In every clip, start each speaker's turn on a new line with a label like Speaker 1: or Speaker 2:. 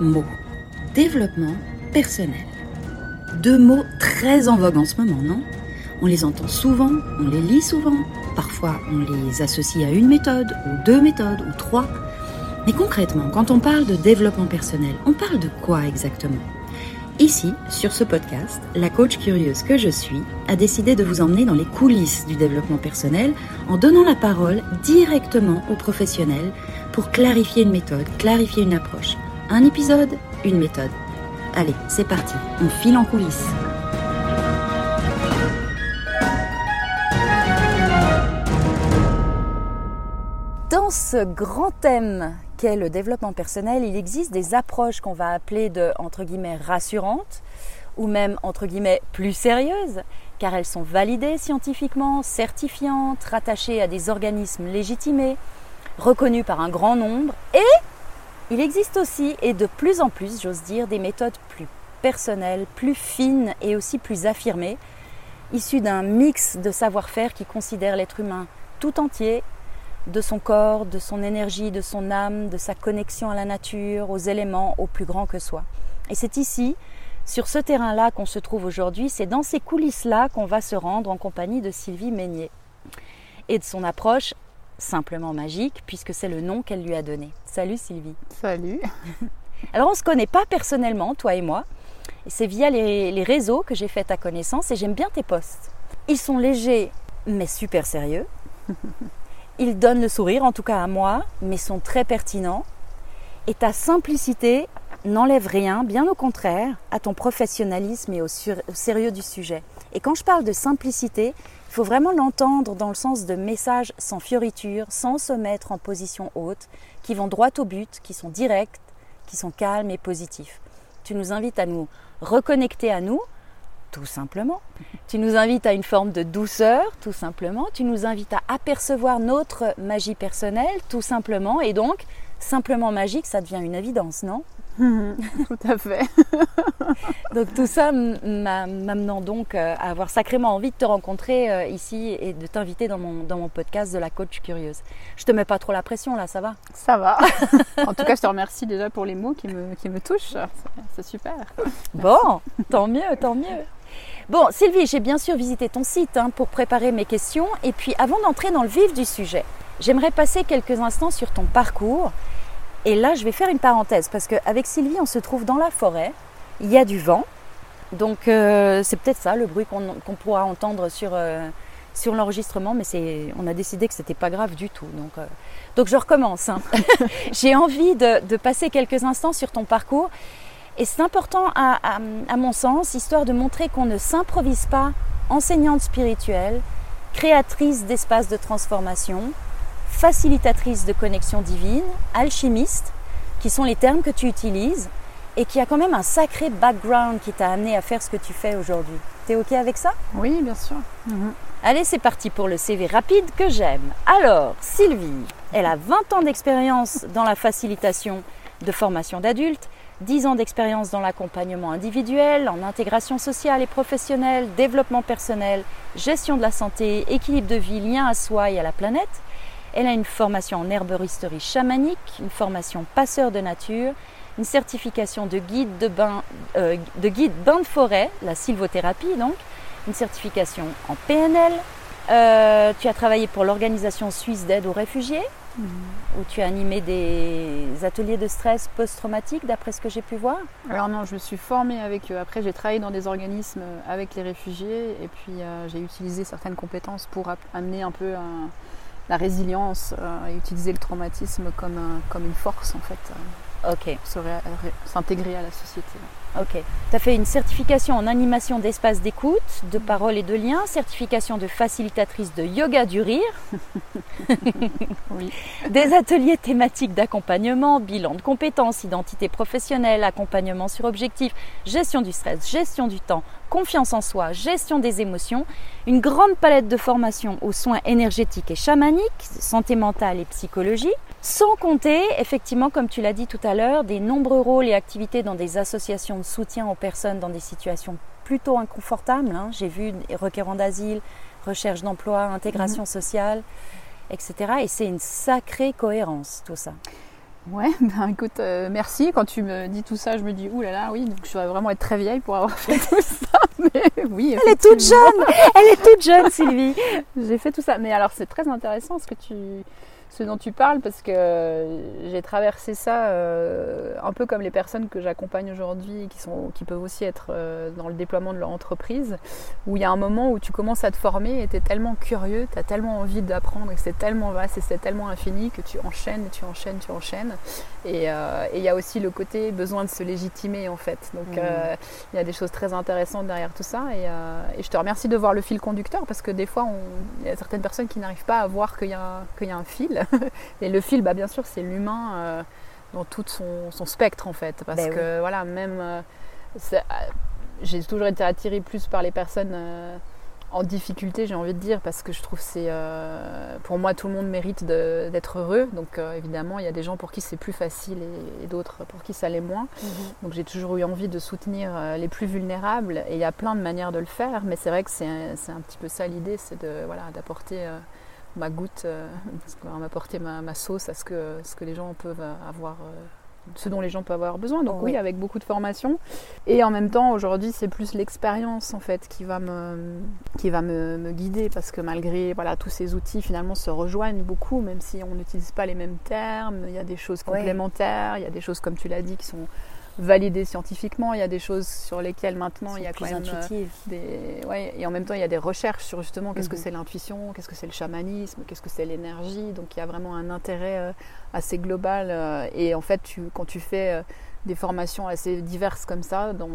Speaker 1: mots. Développement personnel. Deux mots très en vogue en ce moment, non? On les entend souvent, on les lit souvent, parfois on les associe à une méthode, ou deux méthodes, ou trois. Mais concrètement, quand on parle de développement personnel, on parle de quoi exactement? Ici, sur ce podcast, la coach curieuse que je suis a décidé de vous emmener dans les coulisses du développement personnel en donnant la parole directement aux professionnels pour clarifier une méthode, clarifier une approche. Un épisode, une méthode. Allez, c'est parti, on file en coulisses. Dans ce grand thème qu'est le développement personnel, il existe des approches qu'on va appeler de entre guillemets rassurantes ou même entre guillemets plus sérieuses car elles sont validées scientifiquement, certifiantes, rattachées à des organismes légitimés, reconnus par un grand nombre et il existe aussi et de plus en plus, j'ose dire, des méthodes plus personnelles, plus fines et aussi plus affirmées, issues d'un mix de savoir-faire qui considère l'être humain tout entier de son corps, de son énergie, de son âme, de sa connexion à la nature, aux éléments, au plus grand que soi. Et c'est ici, sur ce terrain-là qu'on se trouve aujourd'hui, c'est dans ces coulisses-là qu'on va se rendre en compagnie de Sylvie Meignier et de son approche simplement magique, puisque c'est le nom qu'elle lui a donné. Salut Sylvie.
Speaker 2: Salut.
Speaker 1: Alors on ne se connaît pas personnellement, toi et moi, et c'est via les, les réseaux que j'ai fait ta connaissance et j'aime bien tes posts. Ils sont légers mais super sérieux. Ils donnent le sourire, en tout cas à moi, mais sont très pertinents. Et ta simplicité n'enlève rien, bien au contraire, à ton professionnalisme et au, au, sérieux du sujet. Et quand je parle de simplicité, il faut vraiment l'entendre dans le sens de messages sans fioritures, sans se mettre en position haute, qui vont droit au but, qui sont directs, qui sont calmes et positifs. Tu nous invites à nous reconnecter à nous, tout simplement. Tu nous invites à une forme de douceur, tout simplement. Tu nous invites à apercevoir notre magie personnelle, tout simplement. Et donc, simplement magique, ça devient une évidence, non?
Speaker 2: Tout à fait.
Speaker 1: donc tout ça m'amenant donc euh, à avoir sacrément envie de te rencontrer euh, ici et de t'inviter dans mon, dans mon podcast de la coach curieuse. Je te mets pas trop la pression là, ça va?
Speaker 2: Ça va. en tout cas, je te remercie déjà pour les mots qui me, qui me touchent. C'est super.
Speaker 1: Bon, tant mieux, tant mieux. Bon, Sylvie, j'ai bien sûr visité ton site hein, pour préparer mes questions. Et puis, avant d'entrer dans le vif du sujet, j'aimerais passer quelques instants sur ton parcours. Et là, je vais faire une parenthèse parce qu'avec Sylvie, on se trouve dans la forêt. Il y a du vent. Donc, euh, c'est peut-être ça le bruit qu'on qu pourra entendre sur, euh, sur l'enregistrement. Mais on a décidé que ce n'était pas grave du tout. Donc, euh, donc je recommence. Hein. j'ai envie de, de passer quelques instants sur ton parcours. Et c'est important à, à, à, mon sens, histoire de montrer qu'on ne s'improvise pas enseignante spirituelle, créatrice d'espaces de transformation, facilitatrice de connexion divine, alchimiste, qui sont les termes que tu utilises, et qui a quand même un sacré background qui t'a amené à faire ce que tu fais aujourd'hui. T'es OK avec ça?
Speaker 2: Oui, bien sûr.
Speaker 1: Mmh. Allez, c'est parti pour le CV rapide que j'aime. Alors, Sylvie, elle a 20 ans d'expérience dans la facilitation de formation d'adultes, 10 ans d'expérience dans l'accompagnement individuel, en intégration sociale et professionnelle, développement personnel, gestion de la santé, équilibre de vie, lien à soi et à la planète. Elle a une formation en herboristerie chamanique, une formation passeur de nature, une certification de guide de bain, euh, de, guide bain de forêt, la sylvothérapie donc, une certification en PNL. Euh, tu as travaillé pour l'organisation suisse d'aide aux réfugiés, mmh. où tu as animé des ateliers de stress post-traumatique, d'après ce que j'ai pu voir
Speaker 2: Alors non, je me suis formée avec eux. Après, j'ai travaillé dans des organismes avec les réfugiés et puis euh, j'ai utilisé certaines compétences pour amener un peu un, la résilience euh, et utiliser le traumatisme comme, un, comme une force en fait.
Speaker 1: Ok.
Speaker 2: S'intégrer à la société.
Speaker 1: Ok. Tu as fait une certification en animation d'espace d'écoute, de parole et de lien, certification de facilitatrice de yoga du rire,
Speaker 2: oui.
Speaker 1: des ateliers thématiques d'accompagnement, bilan de compétences, identité professionnelle, accompagnement sur objectif, gestion du stress, gestion du temps, confiance en soi, gestion des émotions, une grande palette de formations aux soins énergétiques et chamaniques, santé mentale et psychologie, sans compter, effectivement, comme tu l'as dit tout à l'heure, des nombreux rôles et activités dans des associations de soutien aux personnes dans des situations plutôt inconfortables. Hein. J'ai vu requérants d'asile, recherche d'emploi, intégration mmh. sociale, etc. Et c'est une sacrée cohérence, tout ça.
Speaker 2: Ouais, ben écoute, euh, merci. Quand tu me dis tout ça, je me dis, là là, oui, donc je dois vraiment être très vieille pour avoir fait tout ça. Mais oui,
Speaker 1: Elle est toute jeune Elle est toute jeune, Sylvie
Speaker 2: J'ai fait tout ça. Mais alors, c'est très intéressant ce que tu ce dont tu parles parce que j'ai traversé ça euh, un peu comme les personnes que j'accompagne aujourd'hui qui, sont, qui peuvent aussi être euh, dans le déploiement de leur entreprise où il y a un moment où tu commences à te former et tu es tellement curieux, tu as tellement envie d'apprendre et c'est tellement vaste et c'est tellement infini que tu enchaînes, tu enchaînes, tu enchaînes et il y a aussi le côté besoin de se légitimer en fait donc mmh. il y a des choses très intéressantes derrière tout ça et, et, je te remercie de voir le fil conducteur parce que des fois il y a certaines personnes qui n'arrivent pas à voir qu'il y, y, a un fil et le fil, bah, bien sûr, c'est l'humain euh, dans tout son, spectre en fait. Parce ben que voilà, même. Euh, euh, j'ai toujours été attirée plus par les personnes en difficulté, j'ai envie de dire, parce que je trouve c'est. pour moi, tout le monde mérite d'être heureux. Donc évidemment, il y a des gens pour qui c'est plus facile et, d'autres pour qui ça l'est moins. Mhm. Donc j'ai toujours eu envie de soutenir les plus vulnérables. Et il y a plein de manières de le faire. Mais c'est vrai que c'est un, petit peu ça l'idée, c'est de voilà, d'apporter ma goutte, euh, m'apporter ma, ma, sauce à ce que, ce que les gens peuvent avoir, euh, ce dont les gens peuvent avoir besoin. Donc oui. avec beaucoup de formation. Et en même temps, aujourd'hui, c'est plus l'expérience en fait qui va me, qui va me, guider parce que malgré voilà tous ces outils finalement se rejoignent beaucoup, même si on n'utilise pas les mêmes termes. Il y a des choses complémentaires, il y a des choses comme tu l'as dit qui sont validé scientifiquement. Il y a des choses sur lesquelles maintenant il y a quand même euh, des ouais, et en même temps il y a des recherches sur justement qu'est-ce que mhm. c'est l'intuition, qu'est-ce que c'est le chamanisme, qu'est-ce que c'est l'énergie. Donc il y a vraiment un intérêt euh, assez global euh, et en fait tu, quand tu fais des formations assez diverses comme ça dans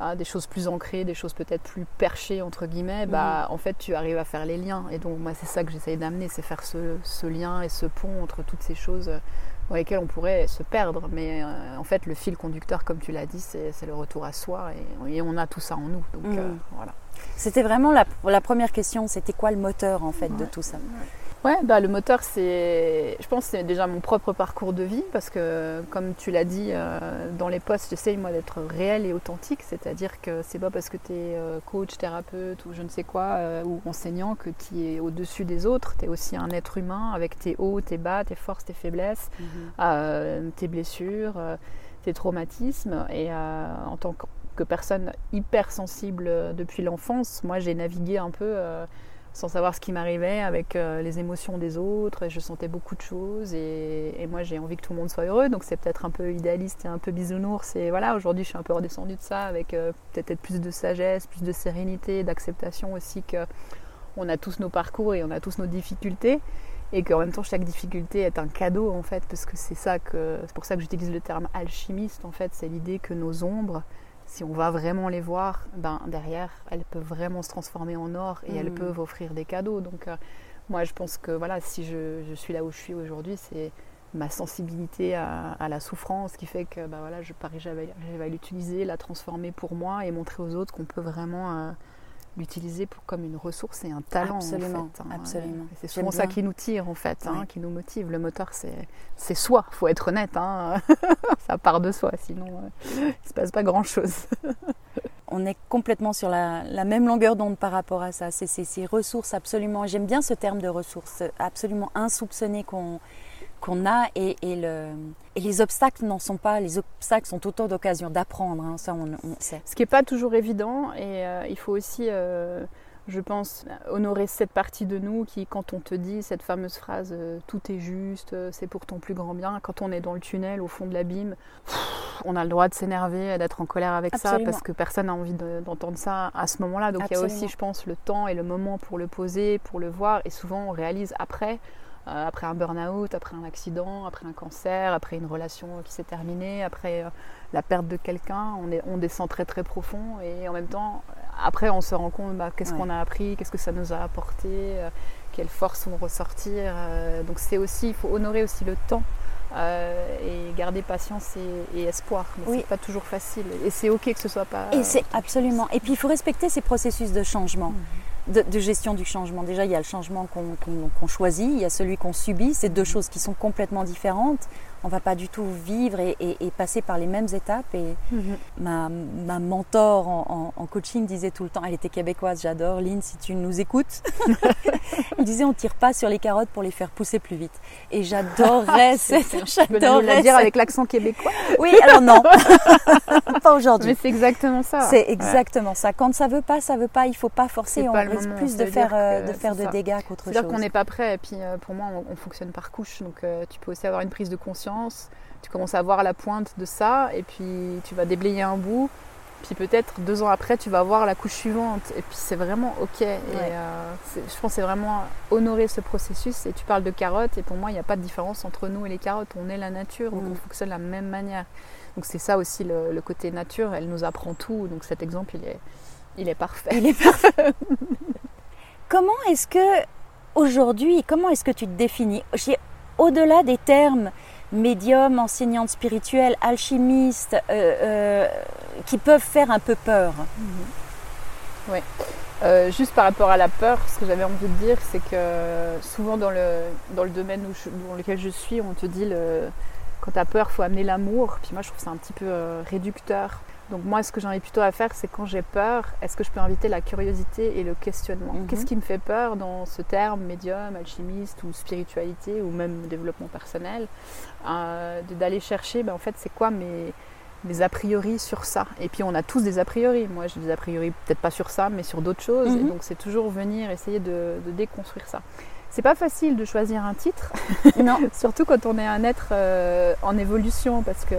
Speaker 2: ah, des choses plus ancrées, des choses peut-être plus perchées entre guillemets, bah mhm. en fait tu arrives à faire les liens et donc moi c'est ça que j'essaye d'amener, c'est faire ce, ce, lien et ce pont entre toutes ces choses dans lesquels on pourrait se perdre. Mais euh, en fait, le fil conducteur, comme tu l'as dit, c'est le retour à soi et, on a tout ça en nous. Donc euh,
Speaker 1: mm. voilà. C'était vraiment la, la, première question, c'était quoi le moteur en fait de tout ça?
Speaker 2: Ouais, bah, le moteur, c'est, je pense, c'est déjà mon propre parcours de vie parce que, comme tu l'as dit euh, dans les posts, j'essaye moi d'être réel et authentique, c'est-à-dire que c'est pas parce que tu es euh, coach, thérapeute ou je ne sais quoi, euh, ou enseignant que tu es au-dessus des autres. Tu es aussi un être humain avec tes hauts, tes bas, tes forces, tes faiblesses, mhm. tes blessures, tes traumatismes. Et en tant que personne hyper sensible depuis l'enfance, moi j'ai navigué un peu sans savoir ce qui m'arrivait avec euh, les émotions des autres je sentais beaucoup de choses et, moi j'ai envie que tout le monde soit heureux. Donc c'est peut-être un peu idéaliste et un peu bisounours et voilà aujourd'hui je suis un peu redescendue de ça avec euh, peut-être plus de sagesse, plus de sérénité, d'acceptation aussi que on a tous nos parcours et on a tous nos difficultés et qu'en même temps chaque difficulté est un cadeau en fait parce que c'est ça que c'est pour ça que j'utilise le terme alchimiste en fait c'est l'idée que nos ombres si on va vraiment les voir, ben, derrière, elles peuvent vraiment se transformer en or et elles mm. peuvent offrir des cadeaux. Donc, euh, moi, je pense que voilà, si je, suis là où je suis aujourd'hui, c'est ma sensibilité à, la souffrance qui fait que ben, voilà, je parie, j'avais l'utiliser, la transformer pour moi et montrer aux autres qu'on peut vraiment euh, l'utiliser comme une ressource et un talent.
Speaker 1: Absolument.
Speaker 2: En fait,
Speaker 1: hein. absolument.
Speaker 2: C'est souvent ça qui nous tire en fait, hein, qui nous motive. Le moteur, c'est soi. faut être honnête. Hein. ça part de soi, sinon euh, il ne se passe pas grand-chose.
Speaker 1: On est complètement sur la, la même longueur d'onde par rapport à ça. C'est ces ressources absolument. J'aime bien ce terme de ressources absolument insoupçonnées qu'on qu'on a et, le, et, les obstacles n'en sont pas, les obstacles sont autant d'occasions d'apprendre, hein, ça on, sait.
Speaker 2: Ce qui n'est pas toujours évident et euh, il faut aussi, euh, je pense, honorer cette partie de nous qui, quand on te dit cette fameuse phrase euh, tout est juste, c'est pour ton plus grand bien, quand on est dans le tunnel au fond de l'abîme, on a le droit de s'énerver, d'être en colère avec ça parce que personne n'a envie d'entendre ça à ce moment-là. Donc il y a aussi, je pense, le temps et le moment pour le poser, pour le voir et souvent on réalise après après un burn-out, après un accident, après un cancer, après une relation qui s'est terminée, après euh, la perte de quelqu'un, on, on, descend très très profond et en même temps, après on se rend compte bah, qu'est-ce qu'on a appris, qu'est-ce que ça nous a apporté, euh, quelles forces vont ressortir. donc c'est aussi, il faut honorer aussi le temps. et garder patience et, espoir. Mais oui. c'est pas toujours facile. Et c'est ok que ce soit pas.
Speaker 1: Et c'est absolument. Et puis il faut respecter ces processus de changement. Mmh de, gestion du changement. Déjà, il y a le changement qu'on choisit, il y a celui qu'on subit. C'est deux choses qui sont complètement différentes. On va pas du tout vivre et, passer par les mêmes étapes. Et mhm. ma, ma, mentor en, coaching disait tout le temps, elle était québécoise, j'adore, Lynn, si tu nous écoutes, elle disait on tire pas sur les carottes pour les faire pousser plus vite. Et j'adorais cette,
Speaker 2: j'adorais dire avec l'accent québécois?
Speaker 1: Oui, alors non, pas aujourd'hui.
Speaker 2: Mais c'est exactement ça.
Speaker 1: C'est exactement ça. Quand ça veut pas, ça veut pas. Il faut pas forcer. On risque plus de faire, euh, de faire de dégâts qu'autre chose.
Speaker 2: C'est-à-dire qu'on n'est pas prêt. Et puis euh, pour moi, on, fonctionne par couche. Donc euh, tu peux aussi avoir une prise de conscience. Tu commences à voir la pointe de ça, et puis tu vas déblayer un bout. Puis peut-être deux ans après, tu vas voir la couche suivante. Et puis c'est vraiment ok. Et je pense c'est vraiment honorer ce processus. Et tu parles de carottes, et pour moi, il n'y a pas de différence entre nous et les carottes. On est la nature, donc mm. on fonctionne de la même manière. Donc c'est ça aussi le, côté nature, elle nous apprend tout. Donc cet exemple, il est, il est parfait.
Speaker 1: Il est parfait. comment est-ce que aujourd'hui, comment est-ce que tu te définis? Au-delà des termes médium, enseignante spirituelle, alchimiste, euh, euh, qui peuvent faire un peu peur.
Speaker 2: Oui. Euh, juste par rapport à la peur, ce que j'avais envie de dire, c'est que souvent dans le, dans le domaine dans lequel je suis, on te dit le, quand tu as peur, faut amener l'amour. Puis moi, je trouve ça un petit peu réducteur. Donc moi, ce que j'ai envie plutôt à faire, c'est quand j'ai peur, est-ce que je peux inviter la curiosité et le questionnement mhm. Qu'est-ce qui me fait peur dans ce terme médium, alchimiste ou spiritualité ou même développement personnel euh, D'aller chercher, ben, en fait, c'est quoi mes, mes a priori sur ça? Et puis on a tous des a priori. Moi, j'ai des a priori peut-être pas sur ça, mais sur d'autres choses. Et mhm. donc c'est toujours venir essayer de, de déconstruire ça. C'est pas facile de choisir un titre, non. surtout quand on est un être euh, en évolution, parce que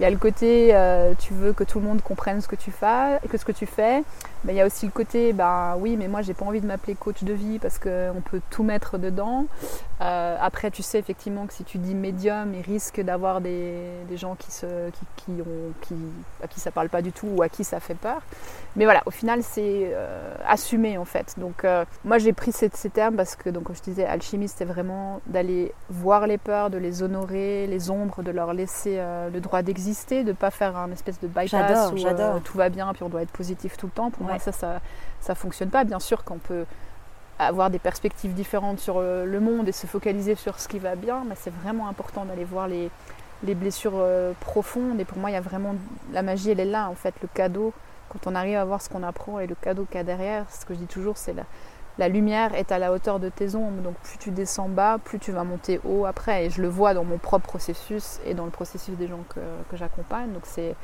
Speaker 2: il y a le côté euh, tu veux que tout le monde comprenne ce que tu fais, que ce que tu fais. Mais il y a aussi le côté bah oui, mais moi j'ai pas envie de m'appeler coach de vie parce qu'on peut tout mettre dedans. Euh, après, tu sais effectivement que si tu dis médium, il risque d'avoir des, gens qui se, qui, ont, qui, à qui ça parle pas du tout ou à qui ça fait peur. Mais voilà, au final, c'est euh, assumé en fait. Donc moi j'ai pris ces, ces, termes parce que donc comme je disais, alchimiste, c'est vraiment d'aller voir les peurs, de les honorer, les ombres, de leur laisser le droit d'exister de ne pas faire un espèce de bypass où euh, tout va bien puis on doit être positif tout le temps. Pour ça, ça, ça fonctionne pas. Bien sûr qu'on peut avoir des perspectives différentes sur euh, le monde et se focaliser sur ce qui va bien, mais c'est vraiment important d'aller voir les, les blessures euh, profondes. Et pour moi, il y a vraiment la magie, elle est là en fait, le cadeau. Quand on arrive à voir ce qu'on apprend et le cadeau qu'il y a derrière, ce que je dis toujours, c'est la, la lumière est à la hauteur de tes ombres. Donc plus tu descends bas, plus tu vas monter haut après. Et je le vois dans mon propre processus et dans le processus des gens que, j'accompagne. Donc c'est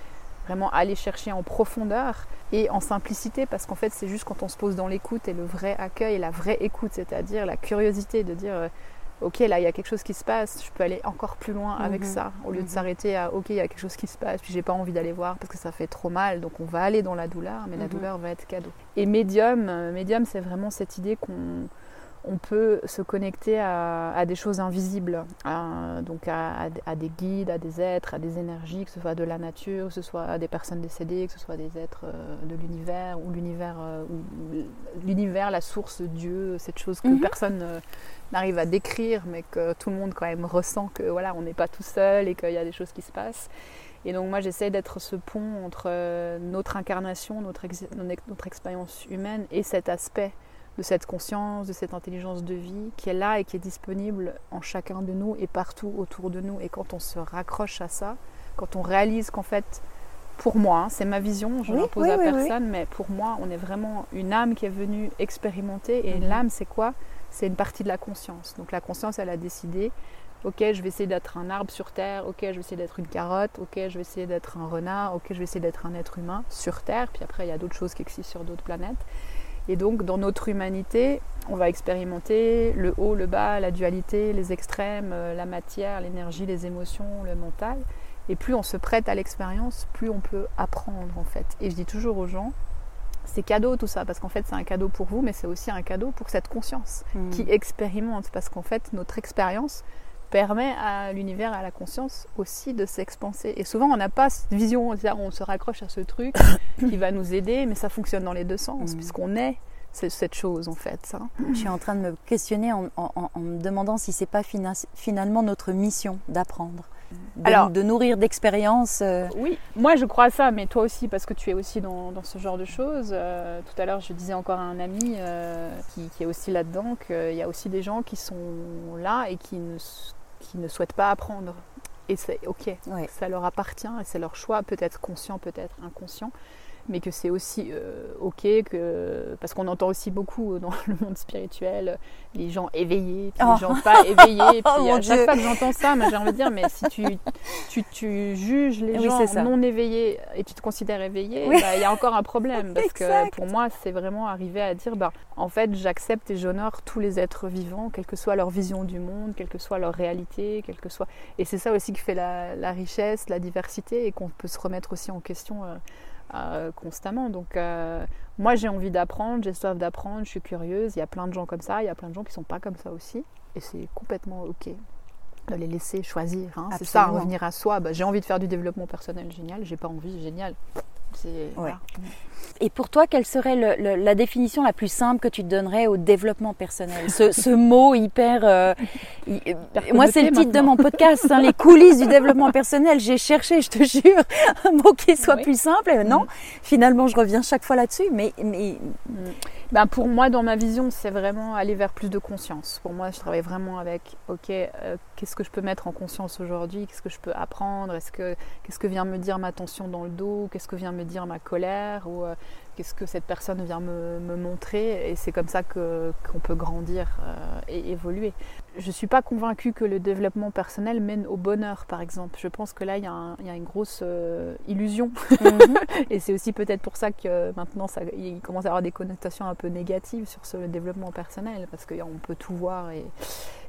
Speaker 2: vraiment aller chercher en profondeur et en simplicité parce qu'en fait c'est juste quand on se pose dans l'écoute et le vrai accueil la vraie écoute, c'est-à-dire la curiosité de dire euh, ok là il y a quelque chose qui se passe, je peux aller encore plus loin avec mhm. ça, au lieu de mhm. s'arrêter à ok il y a quelque chose qui se passe, puis j'ai pas envie d'aller voir parce que ça fait trop mal, donc on va aller dans la douleur, mais la mhm. douleur va être cadeau. Et médium, euh, médium c'est vraiment cette idée qu'on on peut se connecter à, des choses invisibles, donc à, des guides, à des êtres, à des énergies, que ce soit de la nature, que ce soit à des personnes décédées, que ce soit des êtres euh, de l'univers, ou l'univers, euh, l'univers, la source, Dieu, cette chose que personne n'arrive à décrire, mais que tout le monde quand même ressent que voilà, on n'est pas tout seul et qu'il y a des choses qui se passent. Et donc moi j'essaie d'être ce pont entre euh, notre incarnation, notre, notre expérience humaine et cet aspect de cette conscience, de cette intelligence de vie qui est là et qui est disponible en chacun de nous et partout autour de nous. Et quand on se raccroche à ça, quand on réalise qu'en fait, pour moi, hein, c'est ma vision, je ne l'impose à personne, mais pour moi, on est vraiment une âme qui est venue expérimenter. Et mhm. l'âme, c'est quoi? C'est une partie de la conscience. Donc la conscience, elle a décidé, ok, je vais essayer d'être un arbre sur Terre, ok, je vais essayer d'être une carotte, ok, je vais essayer d'être un renard, ok, je vais essayer d'être un être humain sur Terre, puis après, il y a d'autres choses qui existent sur d'autres planètes. Et donc, dans notre humanité, on va expérimenter le haut, le bas, la dualité, les extrêmes, euh, la matière, l'énergie, les émotions, le mental. Et plus on se prête à l'expérience, plus on peut apprendre en fait. Et je dis toujours aux gens, c'est cadeau tout ça, parce qu'en fait c'est un cadeau pour vous, mais c'est aussi un cadeau pour cette conscience hmm. qui expérimente, parce qu'en fait notre expérience permet à l'univers, à la conscience aussi de s'expanser. Et souvent on n'a pas cette vision, on se raccroche à ce truc qui va nous aider, mais ça fonctionne dans les deux sens, hmm. puisqu'on est cette chose en fait. Ça.
Speaker 1: Je suis en train de me questionner en, me demandant si c'est pas finalement notre mission d'apprendre de, Alors, de nourrir d'expériences. Euh.
Speaker 2: Oui, moi je crois à ça, mais toi aussi, parce que tu es aussi dans, ce genre de choses. Euh, tout à l'heure, je disais encore à un ami euh, qui, est aussi là-dedans qu'il y a aussi des gens qui sont là et qui ne, qui ne souhaitent pas apprendre. et c'est ok. Ça leur appartient et c'est leur choix, peut-être conscient, peut-être inconscient mais que c'est aussi euh, ok que parce qu'on entend aussi beaucoup dans le monde spirituel les gens éveillés puis les oh. gens pas éveillés puis oh, à chaque fois que j'entends ça j'ai envie de dire mais si tu, tu, tu juges les gens non éveillés et tu te considères éveillé bah, il y a encore un problème parce que pour moi c'est vraiment arriver à dire bah en fait j'accepte et j'honore tous les êtres vivants quelle que soit leur vision du monde quelle que soit leur réalité quelle que soit et c'est ça aussi qui fait la, la richesse la diversité et qu'on peut se remettre aussi en question euh, euh, constamment. Donc euh, moi j'ai envie d'apprendre, j'ai soif d'apprendre, je suis curieuse. Il y a plein de gens comme ça, il y a plein de gens qui sont pas comme ça aussi. Et c'est complètement ok de les laisser choisir. Hein. C'est ça, revenir à soi. Bah, j'ai envie de faire du développement personnel, génial. J'ai pas envie, génial.
Speaker 1: Et pour toi, quelle serait la définition la plus simple que tu donnerais au développement personnel? Ce, mot hyper... Euh, moi, c'est le titre de mon podcast, hein, les coulisses du développement personnel. J'ai cherché, je te jure, un mot qui soit plus simple. Et non, mm. finalement, je reviens chaque fois là-dessus. Mais, mais...
Speaker 2: Mm. Ben pour moi, dans ma vision, c'est vraiment aller vers plus de conscience. Pour moi, je travaille vraiment avec, ok, euh, qu'est-ce que je peux mettre en conscience aujourd'hui Qu'est-ce que je peux apprendre Est-ce que qu'est-ce que vient me dire ma tension dans le dos Qu'est-ce que vient me dire ma colère Ou euh, qu'est-ce que cette personne vient me, montrer Et c'est comme ça que, qu'on peut grandir euh, et évoluer. Je ne suis pas convaincue que le développement personnel mène au bonheur, par exemple. Je pense que là, il y, a, une grosse euh, illusion. Mhm. et c'est aussi peut-être pour ça que maintenant, ça, il commence à avoir des connotations un peu négatives sur ce développement personnel, parce qu'on peut tout voir et,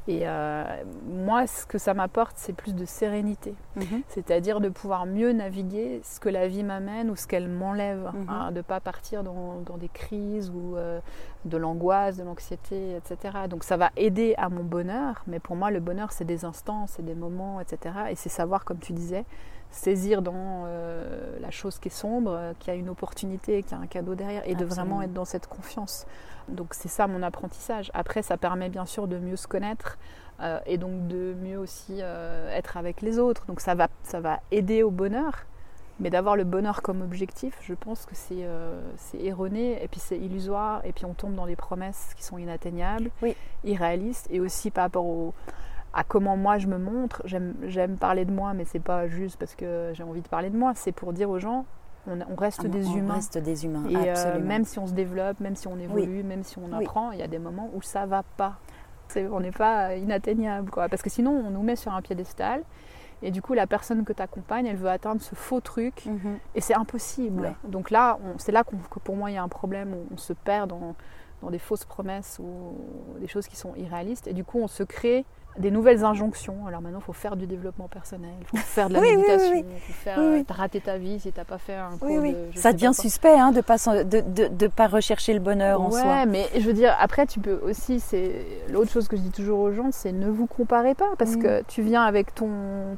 Speaker 2: et euh, moi, ce que ça m'apporte, c'est plus de sérénité. Mhm. C'est-à-dire de pouvoir mieux naviguer ce que la vie m'amène ou ce qu'elle m'enlève. Mhm. Hein, de ne pas partir dans, des crises ou euh, de l'angoisse, de l'anxiété, etc. Donc ça va aider à mon bonheur. Mais pour moi, le bonheur, c'est des instants, c'est des moments, etc. Et c'est savoir, comme tu disais, saisir dans euh, la chose qui est sombre, qu'il y a une opportunité, qu'il y a un cadeau derrière. Et de vraiment être dans cette confiance. Donc c'est ça mon apprentissage. Après, ça permet bien sûr de mieux se connaître euh, et donc de mieux aussi euh, être avec les autres. Donc ça va, ça va aider au bonheur. Mais d'avoir le bonheur comme objectif, je pense que c'est euh, erroné et puis c'est illusoire et puis on tombe dans des promesses qui sont inatteignables, irréalistes et aussi par rapport à comment moi je me montre. J'aime parler de moi, mais c'est pas juste parce que j'ai envie de parler de moi, c'est pour dire aux gens on, reste
Speaker 1: ah
Speaker 2: des humains.
Speaker 1: reste des humains,
Speaker 2: et euh, même si on se développe, même si on évolue, même si on apprend, il y a des moments où ça va pas. on n'est pas inatteignable, quoi. Parce que sinon, on nous met sur un piédestal. Et du coup, la personne que tu accompagnes, elle veut atteindre ce faux truc. Mhm. Et c'est impossible. Donc là, c'est là que pour moi, il y a un problème. On, on se perd dans, dans des fausses promesses ou des choses qui sont irréalistes. Et du coup, on se crée des nouvelles injonctions. Alors maintenant, il faut faire du développement personnel, il faut faire de la méditation, il faut faire. Euh, t'as raté ta vie si t'as pas fait un cours de,
Speaker 1: Ça devient suspect hein, de pas de, de, de, pas rechercher le bonheur en soi.
Speaker 2: Ouais, mais je veux dire, après, tu peux aussi, c'est l'autre chose que je dis toujours aux gens, c'est ne vous comparez pas parce mm. que tu viens avec ton,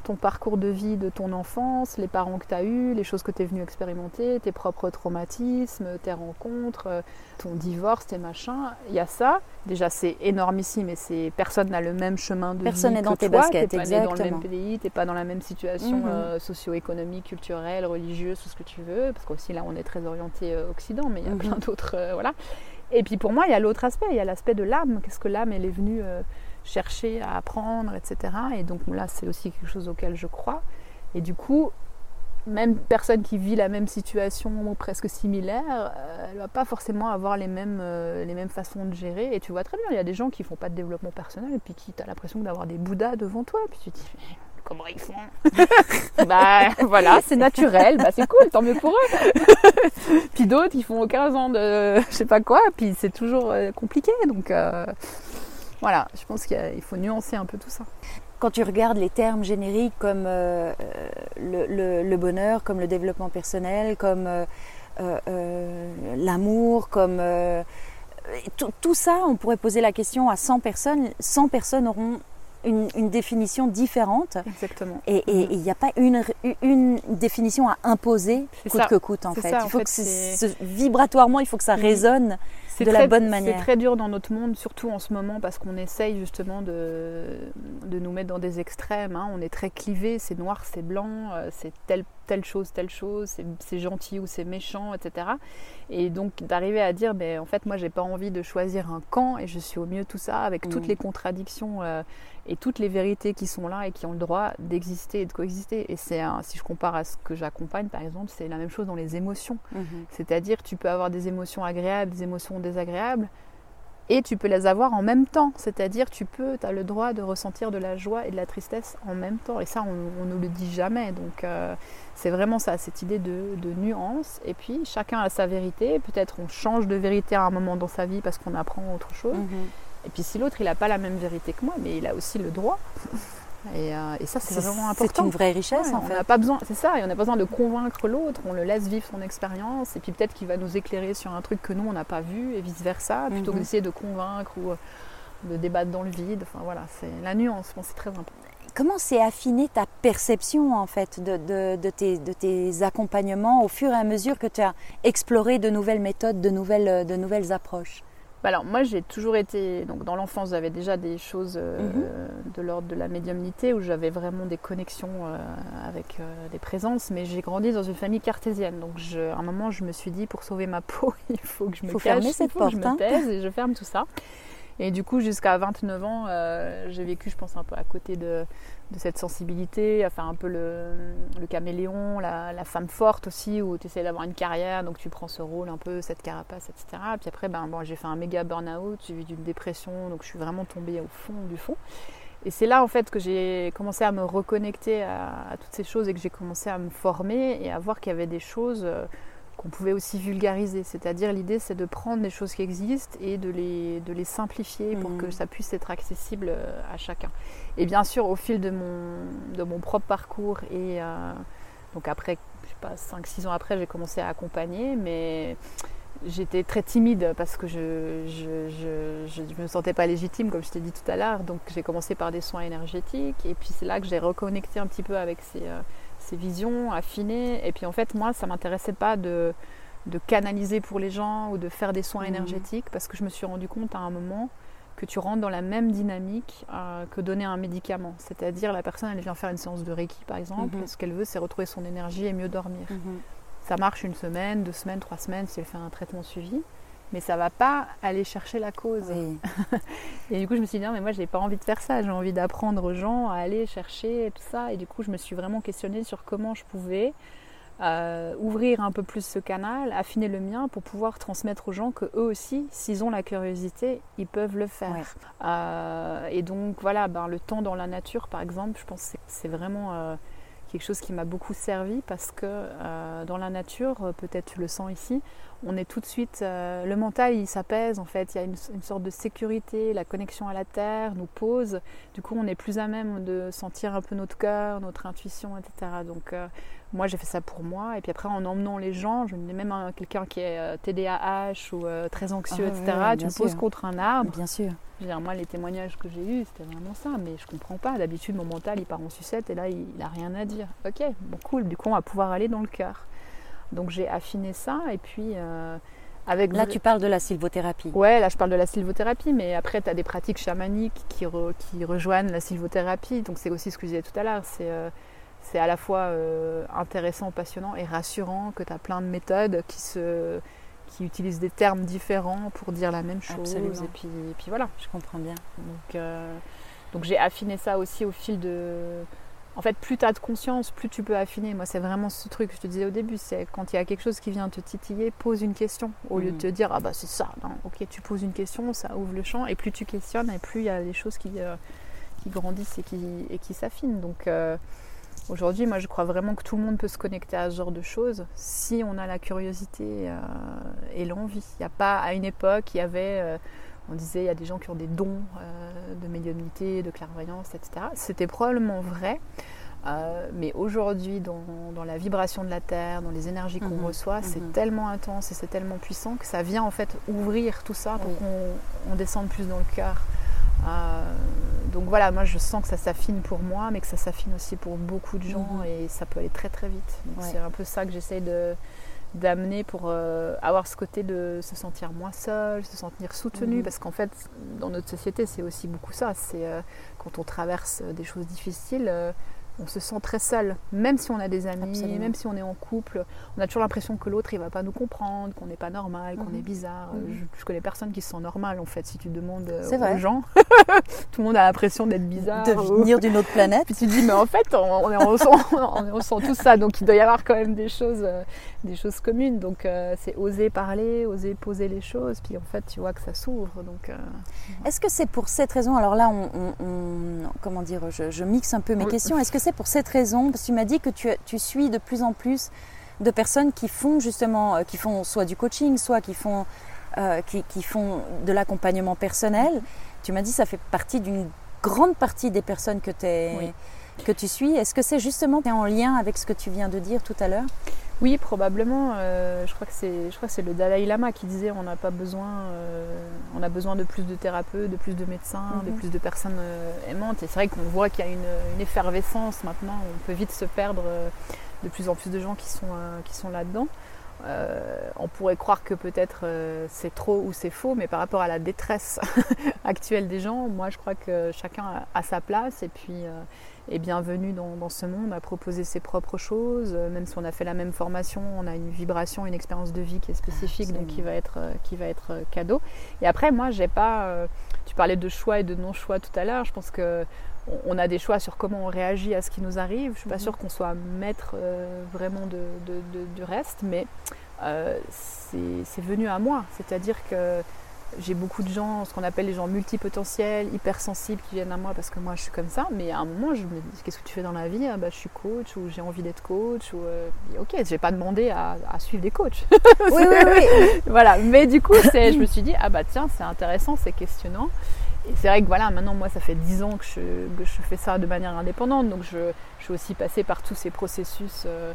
Speaker 2: ton parcours de vie de ton enfance, les parents que tu as eus, les choses que tu es venu expérimenter, tes propres traumatismes, tes rencontres, euh, ton divorce, tes machins. Il y a ça. Déjà, c'est énormissime et c'est personne n'a le même chemin
Speaker 1: Personne
Speaker 2: n'est
Speaker 1: dans tes baskets,
Speaker 2: exactement. pas dans le même pays, t'es pas dans la même situation mhm. euh, socio-économique, culturelle, religieuse, tout ce que tu veux, parce qu'aussi là on est très orienté euh, Occident, mais il y a mhm. plein d'autres, euh, voilà. Et puis pour moi, il y a l'autre aspect, il y a l'aspect de l'âme. Qu'est-ce que l'âme, elle est venue chercher à apprendre, etc. Et donc là, c'est aussi quelque chose auquel je crois. Et du coup, même personne qui vit la même situation presque similaire, euh, elle va pas forcément avoir les mêmes, euh, les mêmes façons de gérer. Et tu vois très bien, il y a des gens qui font pas de développement personnel et puis qui as l'impression d'avoir des bouddhas devant toi. Et puis tu te dis, comment ils font? Bah voilà, c'est naturel, bah c'est cool, tant mieux pour eux. puis d'autres, ils font 15 ans de je sais pas quoi, puis c'est toujours euh, compliqué. Donc voilà, je pense qu'il faut nuancer un peu tout ça
Speaker 1: quand tu regardes les termes génériques comme euh, le, bonheur, comme le développement personnel, comme euh, euh, l'amour, comme tout, ça, on pourrait poser la question à 100 personnes. 100 personnes auront une, définition différente.
Speaker 2: Exactement.
Speaker 1: Et il n'y a pas une, une définition à imposer coûte que coûte en fait. il faut que vibratoirement, il faut que ça résonne de la bonne manière.
Speaker 2: C'est très dur dans notre monde, surtout en ce moment, parce qu'on essaye justement de, de, nous mettre dans des extrêmes. Hein. On est très clivé, c'est noir, c'est blanc, euh, c'est tel, telle chose, telle chose, c'est gentil ou c'est méchant, etc. Et donc d'arriver à dire, ben, en fait, moi, j'ai pas envie de choisir un camp et je suis au mieux tout ça avec toutes mm. les contradictions euh, et toutes les vérités qui sont là et qui ont le droit d'exister et de coexister. Et c'est si je compare à ce que j'accompagne, par exemple, c'est la même chose dans les émotions. Mm-hmm. C'est-à-dire, tu peux avoir des émotions agréables, des émotions désagréables et tu peux les avoir en même temps. C'est-à-dire, tu peux, tu as le droit de ressentir de la joie et de la tristesse en même temps. Et ça, on ne le dit jamais. Donc, euh, c'est vraiment ça, cette idée de, nuance. Et puis, chacun a sa vérité. Peut-être on change de vérité à un moment dans sa vie parce qu'on apprend autre chose. Mhm. Et puis, si l'autre, il n'a pas la même vérité que moi, mais il a aussi le droit. Euh, et, ça, c'est vraiment important.
Speaker 1: C'est une vraie richesse, en
Speaker 2: fait. On pas besoin, c'est ça, et on n'a pas besoin de convaincre l'autre. On le laisse vivre son expérience, et puis peut-être qu'il va nous éclairer sur un truc que nous on n'a pas vu, et vice versa, plutôt que mhm. d'essayer de convaincre ou euh, de débattre dans le vide. Enfin voilà, c'est la nuance. c'est très important.
Speaker 1: Comment s'est affinée ta perception en fait de, de, tes, de, tes, accompagnements au fur et à mesure que tu as exploré de nouvelles méthodes, de nouvelles, de nouvelles approches?
Speaker 2: Bah alors moi j'ai toujours été donc dans l'enfance j'avais déjà des choses euh, mhm. de l'ordre de la médiumnité où j'avais vraiment des connexions euh, avec euh, des présences mais j'ai grandi dans une famille cartésienne donc à un moment je me suis dit pour sauver ma peau il faut que je me
Speaker 1: faut
Speaker 2: cache,
Speaker 1: fermer cette porte,
Speaker 2: je me hein. taise et je ferme tout ça et du coup jusqu'à 29 ans j'ai vécu je pense un peu à côté de de cette sensibilité, enfin un peu le, caméléon, la, femme forte aussi, où tu essaies d'avoir une carrière, donc tu prends ce rôle un peu, cette carapace, etc. Et puis après, ben, bon, j'ai fait un méga burn-out, suivi d'une dépression, donc je suis vraiment tombée au fond du fond. Et c'est là en fait que j'ai commencé à me reconnecter à, toutes ces choses et que j'ai commencé à me former et à voir qu'il y avait des choses euh, qu'on pouvait aussi vulgariser. C'est-à-dire l'idée c'est de prendre des choses qui existent et de les, de les simplifier pour que mmh. ça puisse être accessible euh, à chacun. Et bien sûr au fil de mon, de mon propre parcours et euh, donc après, je sais pas, 5-6 ans après j'ai commencé à accompagner, mais j'étais très timide parce que je je, me sentais pas légitime comme je t'ai dit tout à l'heure. Donc j'ai commencé par des soins énergétiques et puis c'est là que j'ai reconnecté un petit peu avec ces... Euh, ses visions, affiner. Et puis en fait, moi, ça m'intéressait pas de, de, canaliser pour les gens ou de faire des soins mmh. énergétiques parce que je me suis rendu compte à un moment que tu rentres dans la même dynamique euh, que donner un médicament. C'est-à-dire la personne, elle vient faire une séance de Reiki par exemple, mmh. ce qu'elle veut, c'est retrouver son énergie et mieux dormir. Mmh. Ça marche une semaine, deux semaines, trois semaines si elle fait un traitement suivi mais ça va pas aller chercher la cause. et du coup, je me suis dit, non, mais moi, j'ai pas envie de faire ça. J'ai envie d'apprendre aux gens à aller chercher tout ça. Et du coup, je me suis vraiment questionnée sur comment je pouvais euh, ouvrir un peu plus ce canal, affiner le mien pour pouvoir transmettre aux gens que eux aussi, s'ils ont la curiosité, ils peuvent le faire. Euh, et donc, voilà, ben, le temps dans la nature, par exemple, je pense que c'est vraiment. Euh, quelque chose qui m'a beaucoup servi parce que dans la nature, peut-être tu le sens ici, on est tout de suite, euh, le mental il s'apaise en fait, il y a une, sorte de sécurité, la connexion à la terre nous pose, du coup on est plus à même de sentir un peu notre cœur, notre intuition, etc. Donc euh, moi j'ai fait ça pour moi, et puis après en emmenant les gens, je me même quelqu'un qui est TDAH euh, ou très anxieux, etc., tu me poses contre un arbre.
Speaker 1: Bien sûr.
Speaker 2: moi les témoignages que j'ai eus c'était vraiment ça, mais je comprends pas, d'habitude mon mental il part en sucette et là il, il a rien à dire. Ok, bon cool, du coup on va pouvoir aller dans le cœur. Donc j'ai affiné ça et puis euh, avec...
Speaker 1: Là tu parles de la sylvothérapie.
Speaker 2: Ouais, là je parle de la sylvothérapie, mais après tu as des pratiques chamaniques qui, qui rejoignent la sylvothérapie. Donc c'est aussi ce que je disais tout à l'heure, c'est euh, c'est à la fois euh, intéressant, passionnant et rassurant que tu as plein de méthodes qui se qui utilisent des termes différents pour dire la même chose. Et puis, et puis voilà.
Speaker 1: Je comprends bien.
Speaker 2: Donc, donc j'ai affiné ça aussi au fil de, en fait, plus tu as de conscience, plus tu peux affiner. Moi, c'est vraiment ce truc que je te disais au début, c'est quand il y a quelque chose qui vient te titiller, pose une question. Au lieu de mm. te dire, ah bah c'est ça, non, ok, tu poses une question, ça ouvre le champ, et plus tu questionnes, et plus il y a des choses qui, euh, qui grandissent et qui, et qui s'affinent. Donc euh, aujourd'hui, moi, je crois vraiment que tout le monde peut se connecter à ce genre de choses si on a la curiosité euh, et l'envie. Il n'y a pas, à une époque, il y avait on disait il y a des gens qui ont des dons euh, de médiumnité, de clairvoyance, etc. C'était probablement vrai. Euh, mais aujourd'hui, dans, la vibration de la Terre, dans les énergies qu'on mhm. reçoit, c'est mhm. tellement intense et c'est tellement puissant que ça vient en fait ouvrir tout ça pour qu'on descende plus dans le cœur. Euh, donc voilà, moi je sens que ça s'affine pour moi, mais que ça s'affine aussi pour beaucoup de gens mhm. et ça peut aller très très vite. C'est un peu ça que j'essaye de, d'amener pour euh, avoir ce côté de se sentir moins seul, se sentir soutenu, mhm. parce qu'en fait, dans notre société, c'est aussi beaucoup ça. C'est euh, quand on traverse des choses difficiles, euh, on se sent très seul, même si on a des amis,
Speaker 1: Absolument.
Speaker 2: même si on est en couple, on a toujours l'impression que l'autre il va pas nous comprendre, qu'on n'est pas normal, qu'on
Speaker 1: Mhm.
Speaker 2: est bizarre.
Speaker 1: Mhm.
Speaker 2: Je, je connais personne qui se sent normal en fait. Si tu demandes euh, aux gens, tout le monde a l'impression d'être bizarre.
Speaker 1: de
Speaker 2: ou-
Speaker 1: venir d'une autre planète.
Speaker 2: Puis tu te dis mais en fait on, on est- on ressent, on ressent tout ça, donc il doit y avoir quand même des choses, euh, des choses communes. Donc euh, c'est oser parler, oser poser les choses, puis en fait tu vois que ça s'ouvre. Donc euh,
Speaker 1: Est-ce que c'est pour cette raison? Alors là, on, comment dire je, je mixe un peu mes
Speaker 2: Oui.
Speaker 1: questions. Est-ce que c'est pour cette raison? Parce que tu m'as dit que tu, tu suis de plus en plus de personnes qui font justement, qui font soit du coaching, soit qui font, euh, qui, qui font de l'accompagnement personnel. Tu m'as dit que ça fait partie d'une grande partie des personnes que,
Speaker 2: Oui.
Speaker 1: que tu suis. Est-ce que c'est justement en lien avec ce que tu viens de dire tout à l'heure?
Speaker 2: Oui, probablement. euh, je crois que c'est, je crois que c'est le Dalai Lama qui disait on n'a pas besoin, euh, on a besoin de plus de thérapeutes, de plus de médecins, de
Speaker 1: Mhm.
Speaker 2: plus de personnes euh, aimantes. Et c'est vrai qu'on voit qu'il y a une, une effervescence maintenant. On peut vite se perdre de plus en plus de gens qui sont, qui sont là-dedans. Euh, on pourrait croire que peut-être euh, c'est trop ou c'est faux, mais par rapport à la détresse actuelle des gens, moi je crois que chacun a, sa place et puis euh, est bienvenu dans, ce monde à proposer ses propres choses. Même si on a fait la même formation, on a une vibration, une expérience de vie qui est spécifique, donc qui va être, qui va être cadeau. Et après, moi, j'ai pas. tu parlais de choix et de non-choix tout à l'heure. Je pense que on- a des choix sur comment on réagit à ce qui nous arrive. Je suis pas
Speaker 1: Mhm.
Speaker 2: sûre qu'on soit maître euh, vraiment de, de- de- du reste, mais euh, c'est venu à moi. C'est-à-dire que j'ai beaucoup de gens, ce qu'on appelle les gens multipotentiels, hypersensibles qui viennent à moi parce que moi je suis comme ça. Mais à un moment, je me dis qu'est-ce que tu fais dans la vie? Ah, bah, Je suis coach ou j'ai envie d'être coach. Ou, euh, ok, j'ai pas demandé à, à suivre des coachs.
Speaker 1: Oui, oui, oui.
Speaker 2: voilà. Mais du coup, je me suis dit ah bah tiens, c'est intéressant, c'est questionnant. Et c'est vrai que voilà, maintenant moi ça fait 10 ans que je, que je fais ça de manière indépendante, donc je, je suis aussi passée par tous ces processus euh,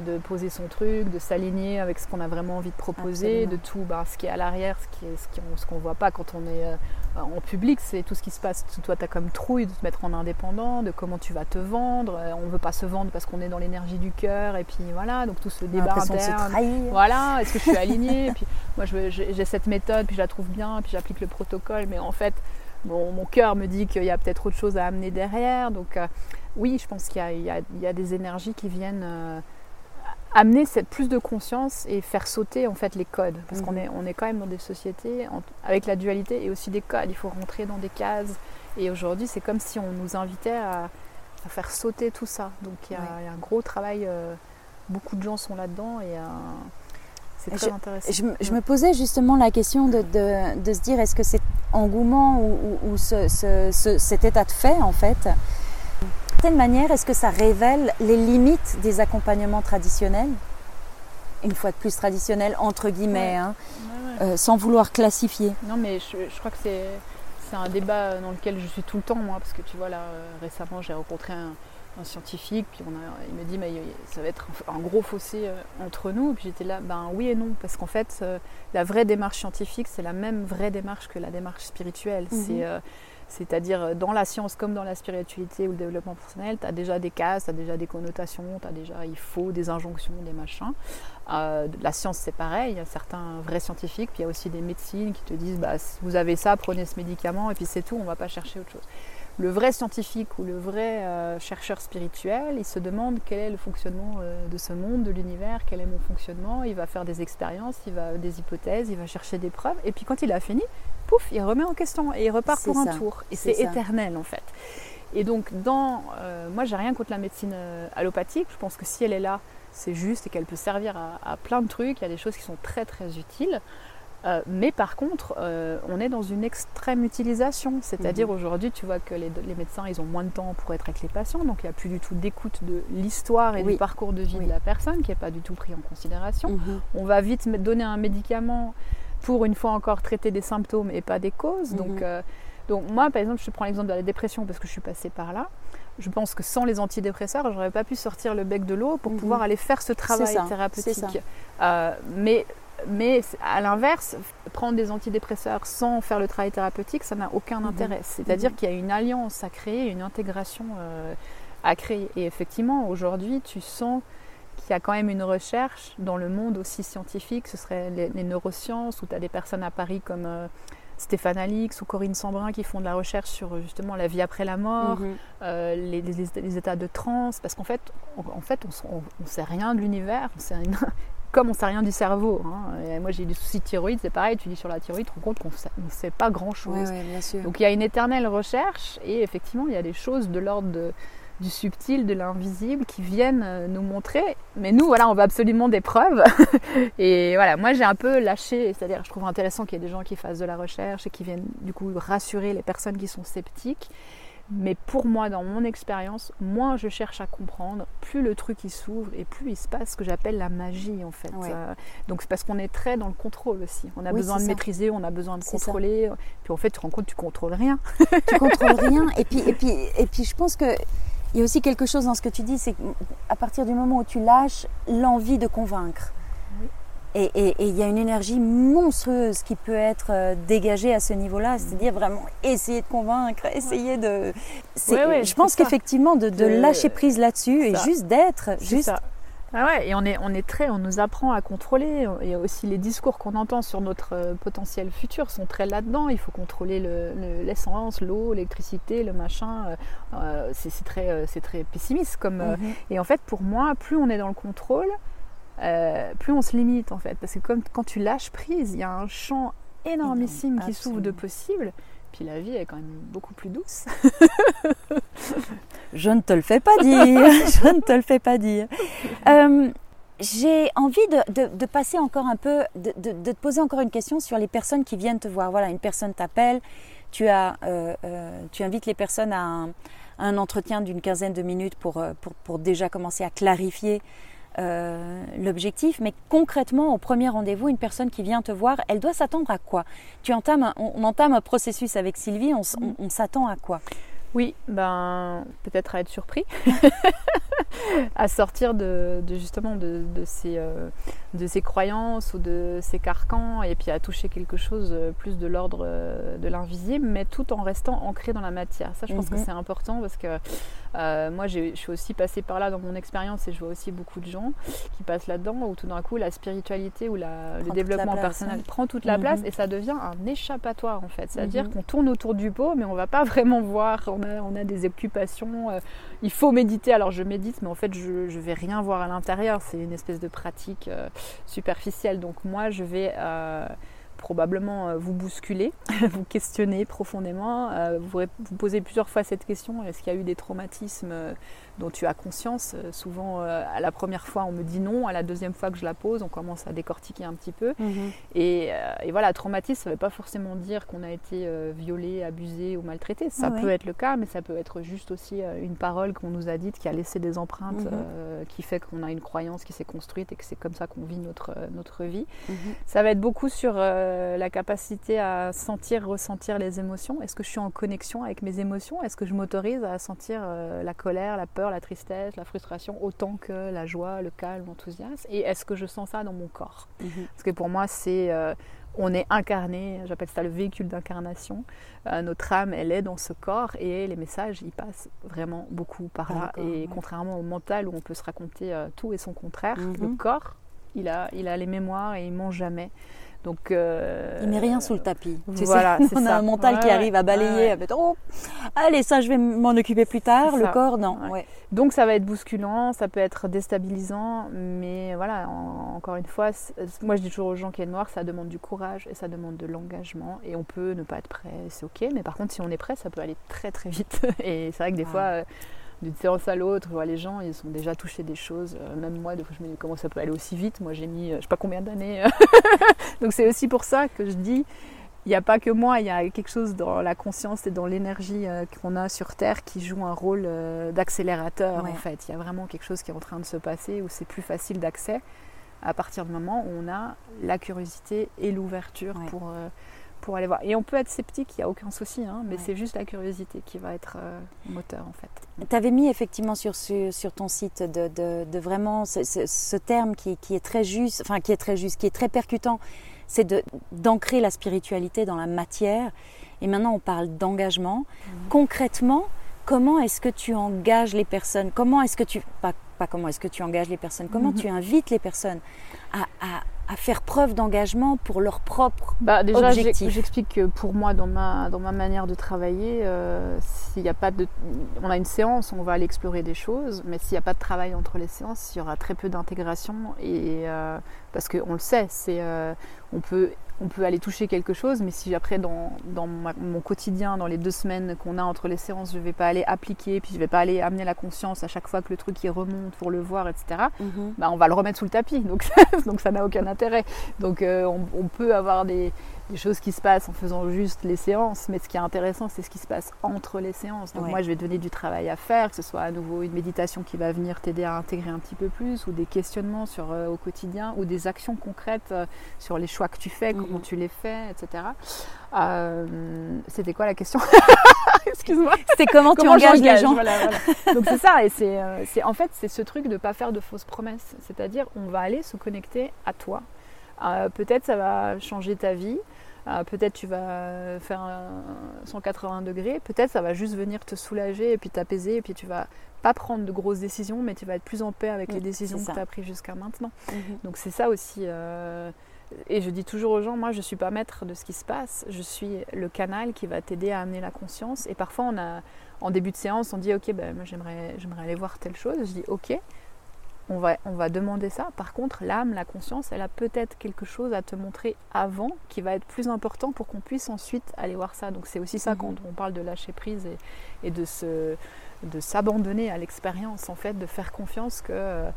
Speaker 2: de poser son truc, de s'aligner avec ce qu'on a vraiment envie de proposer,
Speaker 1: Absolument.
Speaker 2: de tout bah, ce qui est à l'arrière, ce est- ce qui- ce qu'on ne voit pas quand on est euh, en public, c'est tout ce qui se passe. Toi, tu as comme trouille de te mettre en indépendant, de comment tu vas te vendre. Euh, On ne veut pas se vendre parce qu'on est dans l'énergie du cœur, et puis voilà, donc tout ce débat
Speaker 1: se
Speaker 2: interne. Voilà, est-ce que je suis alignée? Et puis moi, j'ai cette méthode, puis je la trouve bien, puis j'applique le protocole, mais en fait, mon, mon cœur me dit qu'il y a peut-être autre chose à amener derrière. Donc, euh, oui, je pense qu'il y, a- y y des énergies qui viennent euh, amener cette plus de conscience et faire sauter en fait les codes, parce qu'on
Speaker 1: Mhm.
Speaker 2: est, on est quand même dans des sociétés en- avec la dualité et aussi des codes. Il faut rentrer dans des cases. Et aujourd'hui, c'est comme si on nous invitait à, à faire sauter tout ça. Donc, il y a,
Speaker 1: Ouais.
Speaker 2: il y a un gros travail. euh, beaucoup de gens sont là-dedans et euh, c'est très intéressant.
Speaker 1: Je, me- je me posais justement la question de, de- de se dire est-ce que cet engouement ou, ou- ou ce- ce- ce- cet état de fait en fait, certaine manière, est-ce que ça révèle les limites des accompagnements traditionnels? Une fois de plus traditionnels entre guillemets,
Speaker 2: Ouais.
Speaker 1: hein,
Speaker 2: Ouais, ouais.
Speaker 1: euh, sans vouloir classifier.
Speaker 2: Non, mais je, je crois que c'est, c'est un débat dans lequel je suis tout le temps, moi, parce que tu vois, là, euh, récemment, j'ai rencontré un, un scientifique, puis on a, il me dit, mais euh, ça va être un, un gros fossé entre nous. Puis j'étais là, ben oui et non, parce qu'en fait, la vraie démarche scientifique, c'est la même vraie démarche que la démarche spirituelle.
Speaker 1: Mhm.
Speaker 2: C'est, euh, c'est-à-dire, euh, dans la science comme dans la spiritualité ou le développement personnel, tu as déjà des cases, tu as déjà des connotations, tu as déjà il faut, des injonctions, des machins. Euh, la science, c'est pareil. Il y a certains vrais scientifiques, puis il y a aussi des médecines qui te disent bah, vous avez ça, prenez ce médicament, et puis c'est tout, on ne va pas chercher autre chose. Le vrai scientifique ou le vrai euh, chercheur spirituel, il se demande quel est le fonctionnement de ce monde, de l'univers, quel est mon fonctionnement. Il va faire des expériences, il va des hypothèses, il va chercher des preuves, et puis quand il a fini, pouf, il remet en question et il repart pour
Speaker 1: ça,
Speaker 2: un tour. Et
Speaker 1: c'est
Speaker 2: éternel en fait. Et donc, dans, euh, moi, j'ai rien contre la médecine euh, allopathique. Je pense que si elle est là, c'est juste et qu'elle peut servir à, à plein de trucs. Il y a des choses qui sont très très utiles. Euh, mais par contre, euh, on est dans une extrême utilisation. C'est-à-dire
Speaker 1: Mhm.
Speaker 2: aujourd'hui, tu vois que les, les médecins, ils ont moins de temps pour être avec les patients. Donc, il n'y a plus du tout d'écoute de l'histoire et
Speaker 1: Oui.
Speaker 2: du parcours de vie
Speaker 1: Oui.
Speaker 2: de la personne qui n'est pas du tout pris en considération.
Speaker 1: Mhm.
Speaker 2: On va vite donner un médicament pour une fois encore traiter des symptômes et pas des causes.
Speaker 1: Mhm.
Speaker 2: Donc, euh, donc moi, par exemple, je prends l'exemple de la dépression parce que je suis passée par là. Je pense que sans les antidépresseurs, j'aurais pas pu sortir le bec de l'eau pour
Speaker 1: Mhm.
Speaker 2: pouvoir aller faire ce travail
Speaker 1: ça,
Speaker 2: thérapeutique. Euh, mais mais à l'inverse, prendre des antidépresseurs sans faire le travail thérapeutique, ça n'a aucun
Speaker 1: Mhm.
Speaker 2: intérêt. C'est-à-dire
Speaker 1: Mhm.
Speaker 2: qu'il y a une alliance à créer, une intégration euh, à créer. Et effectivement, aujourd'hui, tu sens qu'il y a quand même une recherche dans le monde aussi scientifique, ce serait les, les neurosciences, où tu as des personnes à Paris comme euh, Stéphane Alix ou Corinne Sambrin qui font de la recherche sur justement la vie après la mort,
Speaker 1: Mhm.
Speaker 2: euh, les, les- les états de transe, parce qu'en fait, on, en fait, on, ne sait rien de l'univers, comme on sait rien du cerveau. hein. Et moi, j'ai des soucis de thyroïde, c'est pareil. Tu dis sur la thyroïde, tu te rends compte qu'on ne sait pas grand-chose.
Speaker 1: Ouais, ouais, bien sûr.
Speaker 2: Donc il y a une éternelle recherche et effectivement il y a des choses de l'ordre de- du subtil, de l'invisible qui viennent euh, nous montrer. Mais nous voilà, on veut absolument des preuves. et voilà, moi j'ai un peu lâché, c'est-à-dire je trouve intéressant qu'il y ait des gens qui fassent de la recherche et qui viennent du coup rassurer les personnes qui sont sceptiques. Mais pour moi, dans mon expérience, moins je cherche à comprendre, plus le truc il s'ouvre et plus il se passe ce que j'appelle la magie en fait.
Speaker 1: Ouais.
Speaker 2: Euh, donc c'est parce qu'on est très dans le contrôle aussi. On a
Speaker 1: Oui,
Speaker 2: besoin de
Speaker 1: ça.
Speaker 2: maîtriser, on a besoin de
Speaker 1: ça.
Speaker 2: contrôler. Puis en fait, tu te rends compte, tu contrôles rien.
Speaker 1: tu contrôles rien. Et puis, et puis, et puis, je pense que il y a aussi quelque chose dans ce que tu dis, c'est qu'à partir du moment où tu lâches l'envie de convaincre.
Speaker 2: Oui.
Speaker 1: Et et- et il y a une énergie monstrueuse qui peut être euh, dégagée à ce niveau-là, c'est-à-dire vraiment essayer de convaincre, essayer de.
Speaker 2: Ouais, ouais,
Speaker 1: je pense qu'effectivement de, lâcher prise là-dessus et juste d'être, juste.
Speaker 2: ça. Ah ouais, et on est, on est très, on nous apprend à contrôler. Et aussi les discours qu'on entend sur notre euh, potentiel futur sont très là-dedans. Il faut contrôler le- le- l'essence, l'eau, l'électricité, le machin. Euh, euh, c'est très, euh, c'est très pessimiste comme. euh,
Speaker 1: Mhm.
Speaker 2: Et en fait, pour moi, plus on est dans le contrôle, euh, plus on se limite en fait. Parce que comme quand tu lâches prise, il y a un champ énormissime
Speaker 1: Énorme,
Speaker 2: qui s'ouvre de possibles. Puis la vie est quand même beaucoup plus douce.
Speaker 1: Je ne te le fais pas dire. Je ne te le fais pas dire. Euh, J'ai envie de, de- de passer encore un peu, de, de- de te poser encore une question sur les personnes qui viennent te voir. Voilà, une personne t'appelle, tu, as, euh, euh, tu invites les personnes à un, à un entretien d'une quinzaine de minutes pour, pour, pour déjà commencer à clarifier euh, l'objectif. Mais concrètement, au premier rendez-vous, une personne qui vient te voir, elle doit s'attendre à quoi? Tu entames, un- on, on entame un processus avec Sylvie, on, on s'attend à quoi?
Speaker 2: Oui, ben peut-être à être surpris, à sortir de, de justement de, de ces, euh, de ces croyances ou de ces carcans et puis à toucher quelque chose euh, plus de l'ordre euh, de l'invisible, mais tout en restant ancré dans la matière. Ça, je pense que
Speaker 1: Mhm.
Speaker 2: c'est important parce que euh, moi, j'ai- je suis aussi passée par là dans mon expérience et je vois aussi beaucoup de gens qui passent là-dedans où tout d'un coup la spiritualité ou la- le développement
Speaker 1: la place,
Speaker 2: personnel
Speaker 1: hein.
Speaker 2: prend toute la
Speaker 1: Mhm.
Speaker 2: place et ça devient un échappatoire en fait. C'est-à-dire
Speaker 1: Mhm.
Speaker 2: qu'on tourne autour du pot, mais on va pas vraiment voir. On on a des occupations. euh, il faut méditer. Alors je médite, mais en fait je, je vais rien voir à l'intérieur. C'est une espèce de pratique euh, superficielle. Donc moi je vais euh, probablement vous bousculer, vous questionner profondément, vous, vous poser plusieurs fois cette question est-ce qu'il y a eu des traumatismes dont tu as conscience Euh, Souvent, euh, à la première fois, on me dit non. À la deuxième fois que je la pose, on commence à décortiquer un petit peu. Et, euh, et voilà, traumatisme, ça ne veut pas forcément dire qu'on a été euh, violé, abusé ou maltraité. Ça peut être le cas, mais ça peut être juste aussi une parole qu'on nous a dite qui a laissé des empreintes,
Speaker 1: Mhm.
Speaker 2: qui fait qu'on a une croyance qui s'est construite et que c'est comme ça qu'on vit notre, notre vie.
Speaker 1: Mhm.
Speaker 2: Ça va être beaucoup sur la capacité à sentir, ressentir les émotions. Est-ce que je suis en connexion avec mes émotions? Est-ce que je m'autorise à sentir la colère, la peur, la tristesse, la frustration autant que la joie, le calme, l'enthousiasme Et est-ce que je sens ça dans mon corps?
Speaker 1: Mhm.
Speaker 2: parce que pour moi, c'est euh, on est incarné, j'appelle ça le véhicule d'incarnation. Euh, notre âme, elle est dans ce corps et les messages, ils passent vraiment beaucoup par
Speaker 1: Par
Speaker 2: là.
Speaker 1: corps,
Speaker 2: et
Speaker 1: ouais.
Speaker 2: contrairement au mental où on peut se raconter euh, tout et son contraire,
Speaker 1: Mhm.
Speaker 2: le corps, il a, il a les mémoires et il ment jamais. Donc, euh,
Speaker 1: Il met rien sous le tapis. Tu
Speaker 2: voilà,
Speaker 1: on a
Speaker 2: ça.
Speaker 1: un mental
Speaker 2: Ouais,
Speaker 1: qui arrive à balayer,
Speaker 2: Ouais,
Speaker 1: à mettre, oh, allez, ça, je vais m'en occuper plus tard. Le corps, non.
Speaker 2: Ouais. Donc ça va être bousculant, ça peut être déstabilisant, mais voilà, en- encore une fois, moi je dis toujours aux gens qui me voir, ça demande du courage et ça demande de l'engagement et on peut ne pas être prêt, c'est ok, mais par contre si on est prêt, ça peut aller très très vite. Et c'est vrai que des fois, euh, d'une séance à l'autre, les gens, ils ont déjà touché des choses, euh, même moi, des fois je me dis comment ça peut aller aussi vite, moi j'ai mis euh, je sais pas combien d'années. Donc c'est aussi pour ça que je dis, il n'y a pas que moi, il y a quelque chose dans la conscience et dans l'énergie euh, qu'on a sur Terre qui joue un rôle euh, d'accélérateur
Speaker 1: Ouais.
Speaker 2: en fait. Il y a vraiment quelque chose qui est en train de se passer où c'est plus facile d'accès à partir du moment où on a la curiosité et l'ouverture
Speaker 1: Ouais.
Speaker 2: pour, euh, pour aller voir. Et on peut être sceptique, il n'y a aucun souci, hein, mais
Speaker 1: Ouais.
Speaker 2: c'est juste la curiosité qui va être euh, moteur en fait.
Speaker 1: Tu avais mis effectivement sur, sur ton site de, de- de vraiment ce, ce- ce terme qui, qui est très juste, enfin qui est très juste, qui est très percutant, c'est d'ancrer la spiritualité dans la matière. Et maintenant, on parle d'engagement. Concrètement, comment est-ce que tu engages les personnes? Comment est-ce que tu pas, pas comment est-ce que tu engages les personnes Comment
Speaker 2: Mhm.
Speaker 1: tu invites les personnes à, à- à faire preuve d'engagement pour leur propre
Speaker 2: bah, déjà,
Speaker 1: objectif
Speaker 2: J'explique que pour moi, dans ma, dans ma manière de travailler, euh, s'il a pas de, on a une séance, on va aller explorer des choses, mais s'il n'y a pas de travail entre les séances, il y aura très peu d'intégration. Et euh, parce qu'on le sait, c'est, euh, on peut on peut aller toucher quelque chose, mais si après dans, dans mon quotidien, dans les deux semaines qu'on a entre les séances, je ne vais pas aller appliquer, puis je ne vais pas aller amener la conscience à chaque fois que le truc y remonte pour le voir, etc., mhm. bah, on va le remettre sous le tapis. Donc, donc ça n'a aucun intérêt. Donc euh, on, peut avoir des, des choses qui se passent en faisant juste les séances, mais ce qui est intéressant, c'est ce qui se passe entre les séances. Donc moi, je vais donner du travail à faire, que ce soit à nouveau une méditation qui va venir t'aider à intégrer un petit peu plus, ou des questionnements sur euh, au quotidien, ou des actions concrètes euh, sur les choix que tu fais, comment mhm. tu les fais, etc. Euh, c'était quoi la question
Speaker 1: Excuse-moi. C'était comment, tu engages les gens.
Speaker 2: Donc c'est ça, et c'est en fait c'est ce truc de ne pas faire de fausses promesses. C'est-à-dire on va aller se connecter à toi. Peut-être ça va changer ta vie. Euh, peut-être tu vas faire un 180 degrés, peut-être ça va juste venir te soulager et puis t'apaiser et puis tu vas pas prendre de grosses décisions mais tu vas être plus en paix avec les décisions que tu as prises jusqu'à maintenant. Mhm. Donc c'est ça aussi. Euh, et je dis toujours aux gens, moi je ne suis pas maître de ce qui se passe, je suis le canal qui va t'aider à amener la conscience. Et parfois on a, en début de séance, on dit ok, ben, j'aimerais aller voir telle chose. Je dis ok, on va, on va demander ça. Par contre, l'âme, la conscience, elle a peut-être quelque chose à te montrer avant qui va être plus important pour qu'on puisse ensuite aller voir ça. Donc c'est aussi ça mhm. quand on parle de lâcher prise et, de, se, de s'abandonner à l'expérience, en fait, de faire confiance que euh,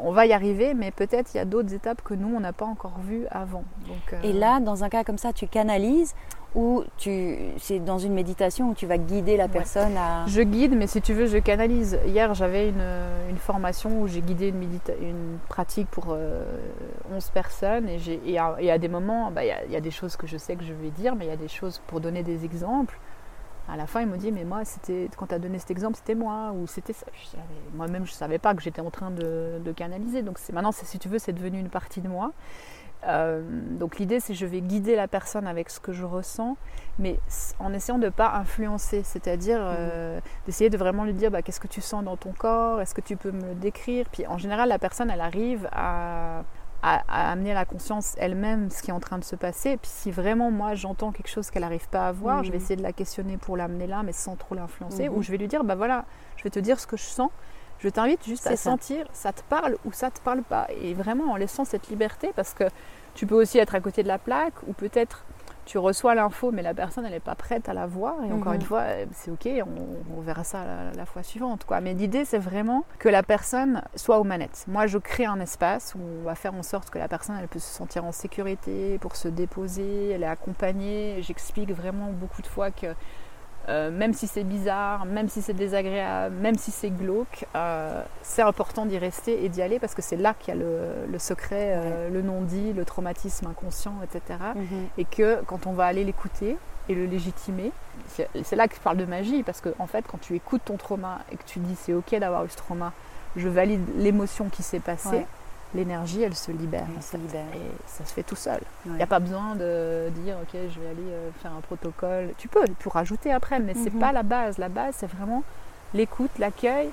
Speaker 2: on va y arriver, mais peut-être il y a d'autres étapes que nous, on n'a pas encore vues avant.
Speaker 1: Euh, et là, dans un cas comme ça, tu canalises ou tu, c'est dans une méditation où tu vas guider la personne à...
Speaker 2: Je guide, mais si tu veux, je canalise. Hier, j'avais une, formation où j'ai guidé une, une pratique pour 11 euh, personnes et, j'ai, et, à, des moments, bah, il y, a des choses que je sais que je vais dire, mais il y a des choses pour donner des exemples à la fin, il me dit Mais moi, c'était quand tu as donné cet exemple, c'était moi, ou c'était ça. Moi-même, je ne savais pas que j'étais en train de, canaliser. Donc maintenant, si tu veux, c'est devenu une partie de moi. Euh, donc l'idée, c'est que je vais guider la personne avec ce que je ressens, mais en essayant de ne pas influencer, c'est-à-dire euh, mhm. d'essayer de vraiment lui dire bah, qu'est-ce que tu sens dans ton corps, est-ce que tu peux me le décrire? Puis en général, la personne, elle arrive à, à, amener à la conscience elle-même ce qui est en train de se passer. Et puis si vraiment moi j'entends quelque chose qu'elle n'arrive pas à voir, je vais mhm. essayer de la questionner pour l'amener là, mais sans trop l'influencer. Ou mhm. je vais lui dire, bah voilà, je vais te dire ce que je sens. Je t'invite juste à sentir, ça te parle ou ça te parle pas. Et vraiment en laissant cette liberté, parce que tu peux aussi être à côté de la plaque, ou peut-être tu reçois l'info, mais la personne, elle n'est pas prête à la voir. Et encore une mhm. fois, euh, c'est OK, on, verra ça la, fois suivante. Quoi. Mais l'idée, c'est vraiment que la personne soit aux manettes. Moi, je crée un espace où on va faire en sorte que la personne, elle peut se sentir en sécurité pour se déposer, elle est accompagnée. J'explique vraiment beaucoup de fois que euh, même si c'est bizarre, même si c'est désagréable, même si c'est glauque, euh, c'est important d'y rester et d'y aller parce que c'est là qu'il y a le, secret, euh, le non-dit, le traumatisme inconscient, etc. Mhm. Et que quand on va aller l'écouter et le légitimer, c'est là que je parle de magie parce que en fait, quand tu écoutes ton trauma et que tu dis c'est ok d'avoir eu ce trauma, je valide l'émotion qui s'est passée l'énergie, elle se libère. Et ça se fait tout seul. Il n'y a pas besoin de dire, ok, je vais aller euh, faire un protocole. Tu peux, pour rajouter après, mais ce n'est mhm. pas la base. La base, c'est vraiment l'écoute, l'accueil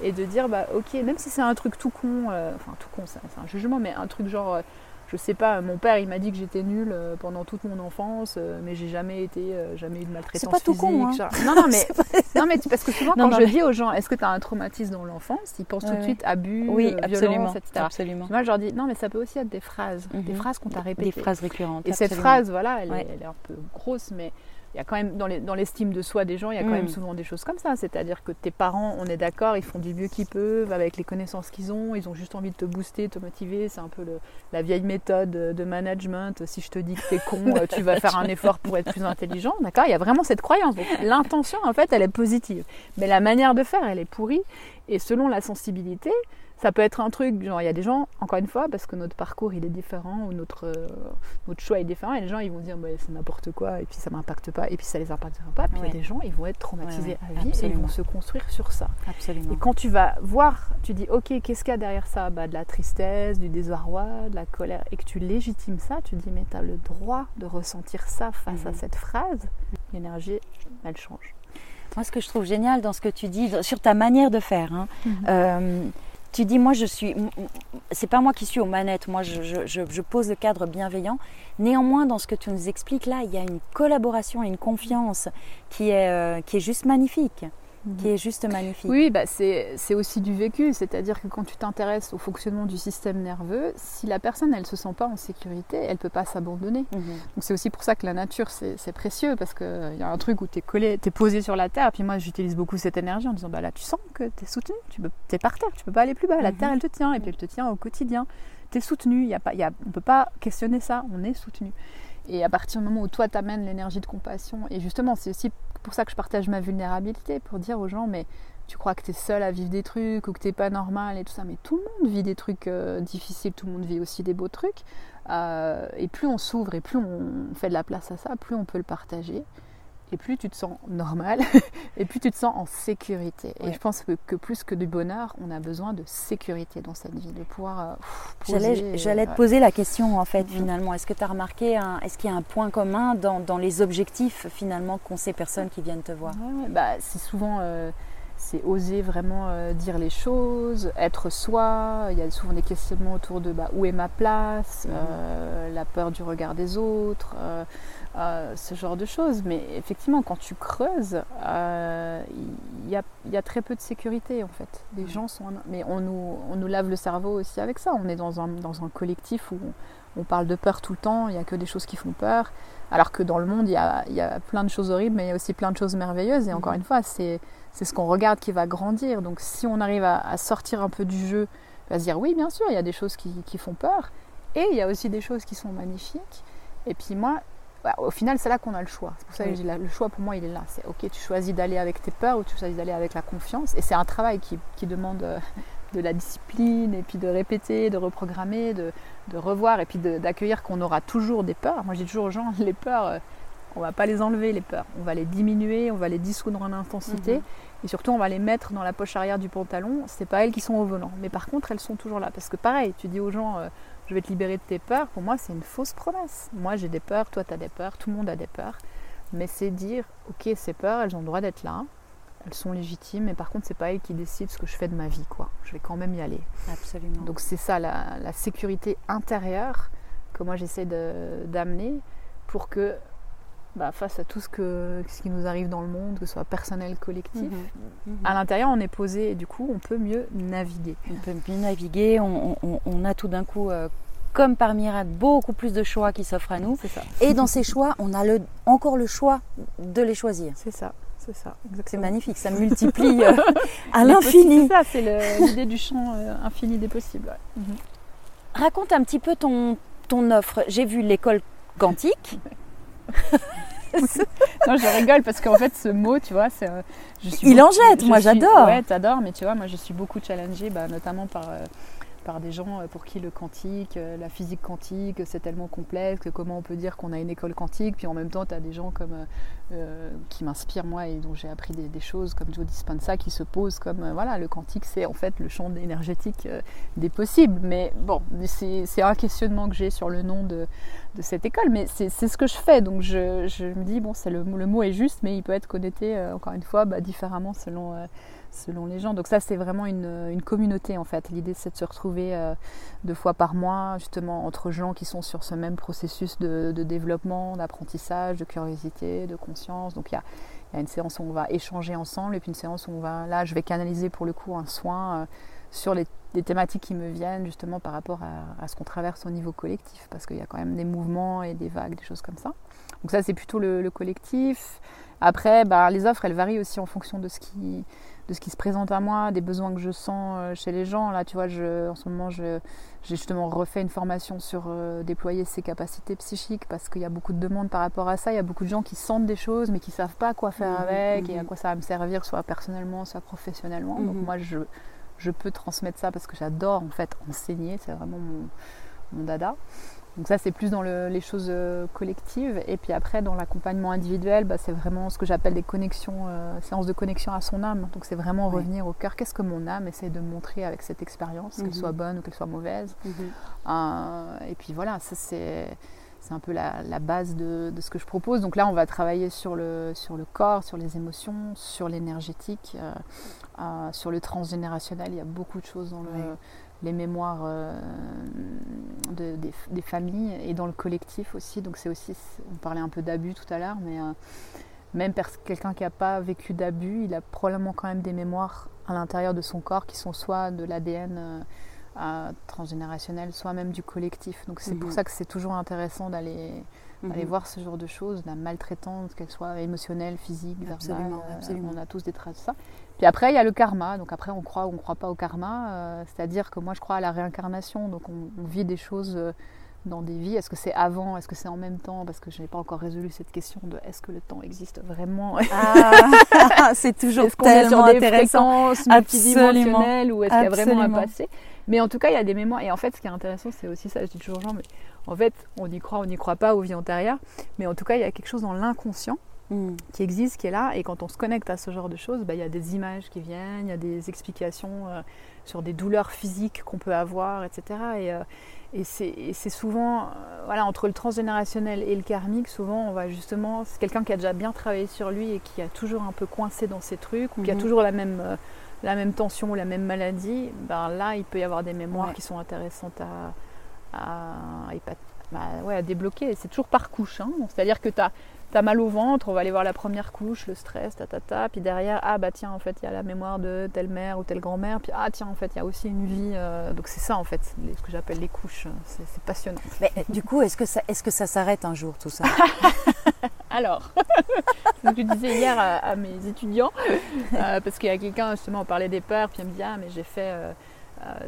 Speaker 2: et de dire, bah, ok, même si c'est un truc tout con, euh, enfin tout con, c'est un jugement, mais un truc genre, euh, je sais pas, mon père il m'a dit que j'étais nulle euh, pendant toute mon enfance, euh, mais j'ai jamais été, euh, jamais eu de maltraitance.
Speaker 1: Pas tout con, hein.
Speaker 2: Non, non, mais, non, mais parce que souvent quand je dis aux gens, est-ce que tu as un traumatisme dans l'enfance, ils pensent tout de suite abus, oui, violence, etc.
Speaker 1: Absolument.
Speaker 2: Moi, je leur dis, non, mais ça peut aussi être des phrases, des mhm. phrases qu'on t'a répétées.
Speaker 1: Des phrases récurrentes.
Speaker 2: Et cette phrase, voilà, elle, elle, est un peu grosse, mais y a quand même dans l'estime de soi des gens, il y a quand même mm. souvent des choses comme ça. C'est-à-dire que tes parents, on est d'accord, ils font du mieux qu'ils peuvent avec les connaissances qu'ils ont. Ils ont juste envie de te booster, te motiver. C'est un peu la vieille méthode de management. Si je te dis que t'es con, euh, tu vas faire un effort pour être plus intelligent. D'accord? Il y a vraiment cette croyance. L'intention, en fait, elle est positive, mais la manière de faire, elle est pourrie. Et selon la sensibilité, ça peut être un truc, genre il y a des gens, encore une fois, parce que notre parcours il est différent ou notre, euh, notre choix est différent, et les gens ils vont dire bah, c'est n'importe quoi, et puis ça m'impacte pas, et puis ça les impactera pas. Puis il y a des gens, ils vont être traumatisés à vie et ils vont se construire sur ça.
Speaker 1: Absolument.
Speaker 2: Et quand tu vas voir, tu dis ok, qu'est-ce qu'il y a derrière ça? Bah, De la tristesse, du désarroi, de la colère, et que tu légitimes ça, tu dis mais tu as le droit de ressentir ça face à mhm. cette phrase, l'énergie, elle change.
Speaker 1: Moi, ce que je trouve génial dans ce que tu dis, sur ta manière de faire, hein, mhm. euh, tu dis, moi je suis, c'est pas moi qui suis aux manettes, moi je, je, pose le cadre bienveillant. Néanmoins, dans ce que tu nous expliques là, il y a une collaboration et une confiance qui est, euh, qui est juste magnifique qui est juste magnifique.
Speaker 2: Oui, bah c'est aussi du vécu, c'est-à-dire que quand tu t'intéresses au fonctionnement du système nerveux, si la personne elle se sent pas en sécurité, elle peut pas s'abandonner. Mhm. Donc c'est aussi pour ça que la nature c'est précieux parce qu'il y a un truc où tu es collé, tu es posé sur la terre, puis moi j'utilise beaucoup cette énergie en disant bah là tu sens que tu es soutenu, tu es par terre, tu peux pas aller plus bas, la mhm. terre elle te tient et puis elle te tient au quotidien. Tu es soutenu, y a pas, y a, on peut pas questionner ça, on est soutenu. Et à partir du moment où toi t'amènes l'énergie de compassion, et justement c'est aussi pour ça que je partage ma vulnérabilité, pour dire aux gens, mais tu crois que tu es seul à vivre des trucs ou que t'es pas normal et tout ça, mais tout le monde vit des trucs euh, difficiles, tout le monde vit aussi des beaux trucs. Euh, et plus on s'ouvre et plus on fait de la place à ça, plus on peut le partager et plus tu te sens normal, et plus tu te sens en sécurité. Et je pense que, plus que du bonheur, on a besoin de sécurité dans cette vie, de pouvoir.
Speaker 1: Euh, j'allais te poser la question en fait, mm-hmm. finalement. Est-ce que tu as remarqué, est-ce qu'il y a un point commun dans, dans les objectifs finalement qu'ont ces personnes qui viennent te voir?
Speaker 2: Bah, C'est souvent. Euh, c'est oser vraiment euh, dire les choses, être soi. Il y a souvent des questionnements autour de bah, où est ma place, mm-hmm. la peur du regard des autres, ce genre de choses. Mais effectivement, quand tu creuses, euh, il y, a, très peu de sécurité en fait. Les gens sont. Mais on nous, on nous lave le cerveau aussi avec ça. On est dans un, dans un collectif où on, parle de peur tout le temps, il n'y a que des choses qui font peur. Alors que dans le monde, il y a, y a plein de choses horribles, mais il y a aussi plein de choses merveilleuses. Et encore mhm. une fois, c'est ce qu'on regarde qui va grandir. Donc si on arrive à, sortir un peu du jeu, à se dire oui, bien sûr, il y a des choses qui, qui font peur. Et il y a aussi des choses qui sont magnifiques. Et puis moi, bah, au final, c'est là qu'on a le choix. C'est pour ça que le choix pour moi, il est là. C'est ok, tu choisis d'aller avec tes peurs ou tu choisis d'aller avec la confiance. Et c'est un travail qui, demande euh, de la discipline et puis de répéter, de reprogrammer, de, revoir et puis d'accueillir qu'on aura toujours des peurs. Moi, je dis toujours aux gens, les peurs, on va pas les enlever, les peurs. On va les diminuer, on va les dissoudre en intensité. Mhm. Et surtout, on va les mettre dans la poche arrière du pantalon. C'est pas elles qui sont au volant. Mais par contre, elles sont toujours là. Parce que pareil, tu dis aux gens, euh, je vais te libérer de tes peurs, pour moi c'est une fausse promesse. Moi j'ai des peurs, toi tu as des peurs, tout le monde a des peurs. Mais c'est dire, ok, ces peurs, elles ont le droit d'être là, elles sont légitimes, mais par contre c'est pas elles qui décident ce que je fais de ma vie, quoi. Je vais quand même y aller.
Speaker 1: Absolument.
Speaker 2: Donc c'est ça, la, sécurité intérieure que moi j'essaie d'amener pour que bah, face à tout ce, que, ce qui nous arrive dans le monde, que ce soit personnel, collectif, mhm. Mhm. à l'intérieur on est posé et du coup on peut mieux naviguer.
Speaker 1: On peut mieux naviguer, on, a tout d'un coup, euh, comme par miracle, beaucoup plus de choix qui s'offrent à nous.
Speaker 2: Ça.
Speaker 1: Et dans ces choix, on a le, encore le choix de les choisir.
Speaker 2: C'est ça. C'est ça,
Speaker 1: C'est magnifique, ça multiplie euh, à l'infini.
Speaker 2: C'est ça, c'est l'idée du champ euh, infini des possibles. Mhm.
Speaker 1: Raconte un petit peu ton, ton offre. J'ai vu l'école quantique.
Speaker 2: non, je rigole parce qu'en fait, ce mot, tu vois, c'est. Euh,
Speaker 1: Il en jette, moi j'adore.
Speaker 2: Ouais, t'adores, mais tu vois, moi je suis beaucoup challengée, bah, notamment par. Euh, par des gens euh, pour qui le quantique, la physique quantique, c'est tellement complexe, que comment on peut dire qu'on a une école quantique, puis en même temps, tu as des gens comme, euh, qui m'inspirent moi et dont j'ai appris des, choses comme Joe Dispenza qui se posent comme, voilà, le quantique, c'est en fait le champ énergétique des possibles. Mais bon, c'est un questionnement que j'ai sur le nom de, cette école, mais c'est ce que je fais, donc je, me dis, bon, le, le, mot est juste, mais il peut être connoté, encore une fois, bah, différemment selon selon les gens. Donc ça, c'est vraiment une, communauté en fait. L'idée, c'est de se retrouver euh, deux fois par mois, justement, entre gens qui sont sur ce même processus de, développement, d'apprentissage, de curiosité, de conscience. Donc il y a, une séance où on va échanger ensemble et puis une séance où on va, là, je vais canaliser pour le coup un soin euh, sur les, thématiques qui me viennent justement par rapport à, ce qu'on traverse au niveau collectif, parce qu'il y a quand même des mouvements et des vagues, des choses comme ça. Donc ça, c'est plutôt le, collectif. Après, bah, les offres, elles varient aussi en fonction de ce qui, de ce qui se présente à moi, des besoins que je sens euh, chez les gens. Là, tu vois, je, en ce moment, j'ai justement refait une formation sur euh, déployer ses capacités psychiques parce qu'il y a beaucoup de demandes par rapport à ça. Il y a beaucoup de gens qui sentent des choses mais qui ne savent pas quoi faire mmh, avec et à mmh. quoi ça va me servir, soit personnellement, soit professionnellement. Donc mmh. moi, je, je peux transmettre ça parce que j'adore en fait enseigner. C'est vraiment mon, mon dada. Donc ça, c'est plus dans les choses euh, collectives. Et puis après, dans l'accompagnement individuel, bah, c'est vraiment ce que j'appelle des connexions, euh, séances de connexion à son âme. Donc c'est vraiment revenir au cœur. Qu'est-ce que mon âme essaie de montrer avec cette expérience, qu'elle mhm. soit bonne ou qu'elle soit mauvaise? Mhm. Euh, et puis voilà, ça c'est c'est un peu la, base de, ce que je propose. Donc là, on va travailler sur le, sur le corps, sur les émotions, sur l'énergétique, sur le transgénérationnel. Il y a beaucoup de choses dans les mémoires des, familles et dans le collectif aussi. Donc c'est aussi, on parlait un peu d'abus tout à l'heure, mais même quelqu'un qui n'a pas vécu d'abus, il a probablement quand même des mémoires à l'intérieur de son corps qui sont soit de l'ADN euh, transgénérationnel, soit même du collectif. Donc c'est pour mhm. ça que c'est toujours intéressant d'aller mhm. voir ce genre de choses, la maltraitance, qu'elle soit émotionnelle, physique, verbale. Euh, on a tous des traces de ça. Puis après, il y a le karma. Donc après, on croit ou on ne croit pas au karma. Euh, c'est-à-dire que moi, je crois à la réincarnation. Donc on, on vit des choses dans des vies Est-ce que c'est avant? Est-ce que c'est en même temps? Parce que je n'ai pas encore résolu cette question de est-ce que le temps existe vraiment?
Speaker 1: Ah, C'est toujours est tellement
Speaker 2: sur des
Speaker 1: intéressant.
Speaker 2: multidimensionnelles ou est-ce qu'il y a vraiment un passé? Mais en tout cas, il y a des mémoires. Et en fait, ce qui est intéressant, c'est aussi ça. Je dis toujours aux gens, mais en fait, on y croit, on n'y croit pas aux vies antérieures. Mais en tout cas, il y a quelque chose dans l'inconscient hmm. qui existe, qui est là. Et quand on se connecte à ce genre de choses, bah, il y a des images qui viennent, il y a des explications euh, sur des douleurs physiques qu'on peut avoir, etc. Et, et c'est souvent, euh, voilà, entre le transgénérationnel et le karmique, souvent on va justement, c'est quelqu'un qui a déjà bien travaillé sur lui et qui a toujours un peu coincé dans ses trucs, ou qui a mhm. toujours la même, euh, la même tension ou la même maladie, ben là il peut y avoir des mémoires qui sont intéressantes à, à, bah, ouais, à débloquer. C'est toujours par couche, hein. c'est-à-dire que tu as t'as mal au ventre, on va aller voir la première couche, le stress, ta ta ta, puis derrière, ah bah tiens, en fait, il y a la mémoire de telle mère ou telle grand-mère, puis ah tiens, en fait, il y a aussi une vie. Euh, donc c'est ça, en fait, ce que j'appelle les couches. C'est passionnant.
Speaker 1: Mais du coup, est-ce que ça, est-ce que ça s'arrête un jour tout ça?
Speaker 2: Alors, ce que je disais hier à, mes étudiants, euh, parce qu'il y a quelqu'un justement, on parlait des peurs, puis il me dit ah mais j'ai fait euh, euh,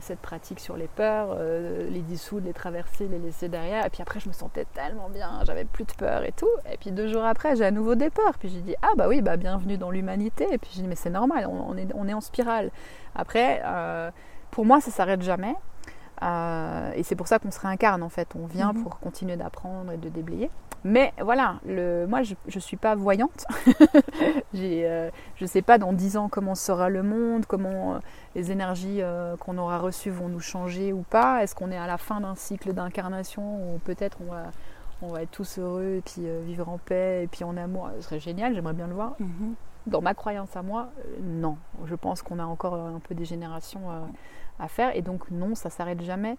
Speaker 2: cette pratique sur les peurs, euh, les dissoudre, les traverser, les laisser derrière. Et puis après, je me sentais tellement bien, j'avais plus de peur et tout. Et puis deux jours après, j'ai à nouveau des peurs. Puis j'ai dit, ah bah oui, bah bienvenue dans l'humanité. Et puis j'ai dit, mais c'est normal, on, est, on est en spirale. Après, euh, pour moi, ça s'arrête jamais. Et c'est pour ça qu'on se réincarne en fait. On vient mhm. pour continuer d'apprendre et de déblayer. Mais voilà, le, moi je ne suis pas voyante. je ne sais pas dans dix ans comment sera le monde, comment les énergies euh, qu'on aura reçues vont nous changer ou pas Est-ce qu'on est à la fin d'un cycle d'incarnation ou peut-être on va, on va être tous heureux et puis euh, vivre en paix et puis en amour? Ce serait génial, j'aimerais bien le voir. Mhm. Dans ma croyance à moi, euh, non. Je pense qu'on a encore un peu des générations à faire et donc non, ça s'arrête jamais.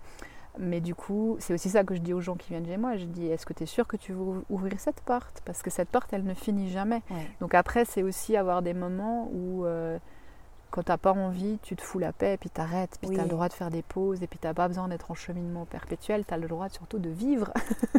Speaker 2: Mais du coup, c'est aussi ça que je dis aux gens qui viennent chez moi. Je dis, est-ce que tu es sûr que tu veux ouvrir cette porte? Parce que cette porte, elle ne finit jamais. Donc après, c'est aussi avoir des moments où quand t'as pas envie, tu te fous la paix, et puis t'arrêtes, puis tu t'as le droit de faire des pauses, et puis t'as pas besoin d'être en cheminement perpétuel, t'as le droit surtout de vivre.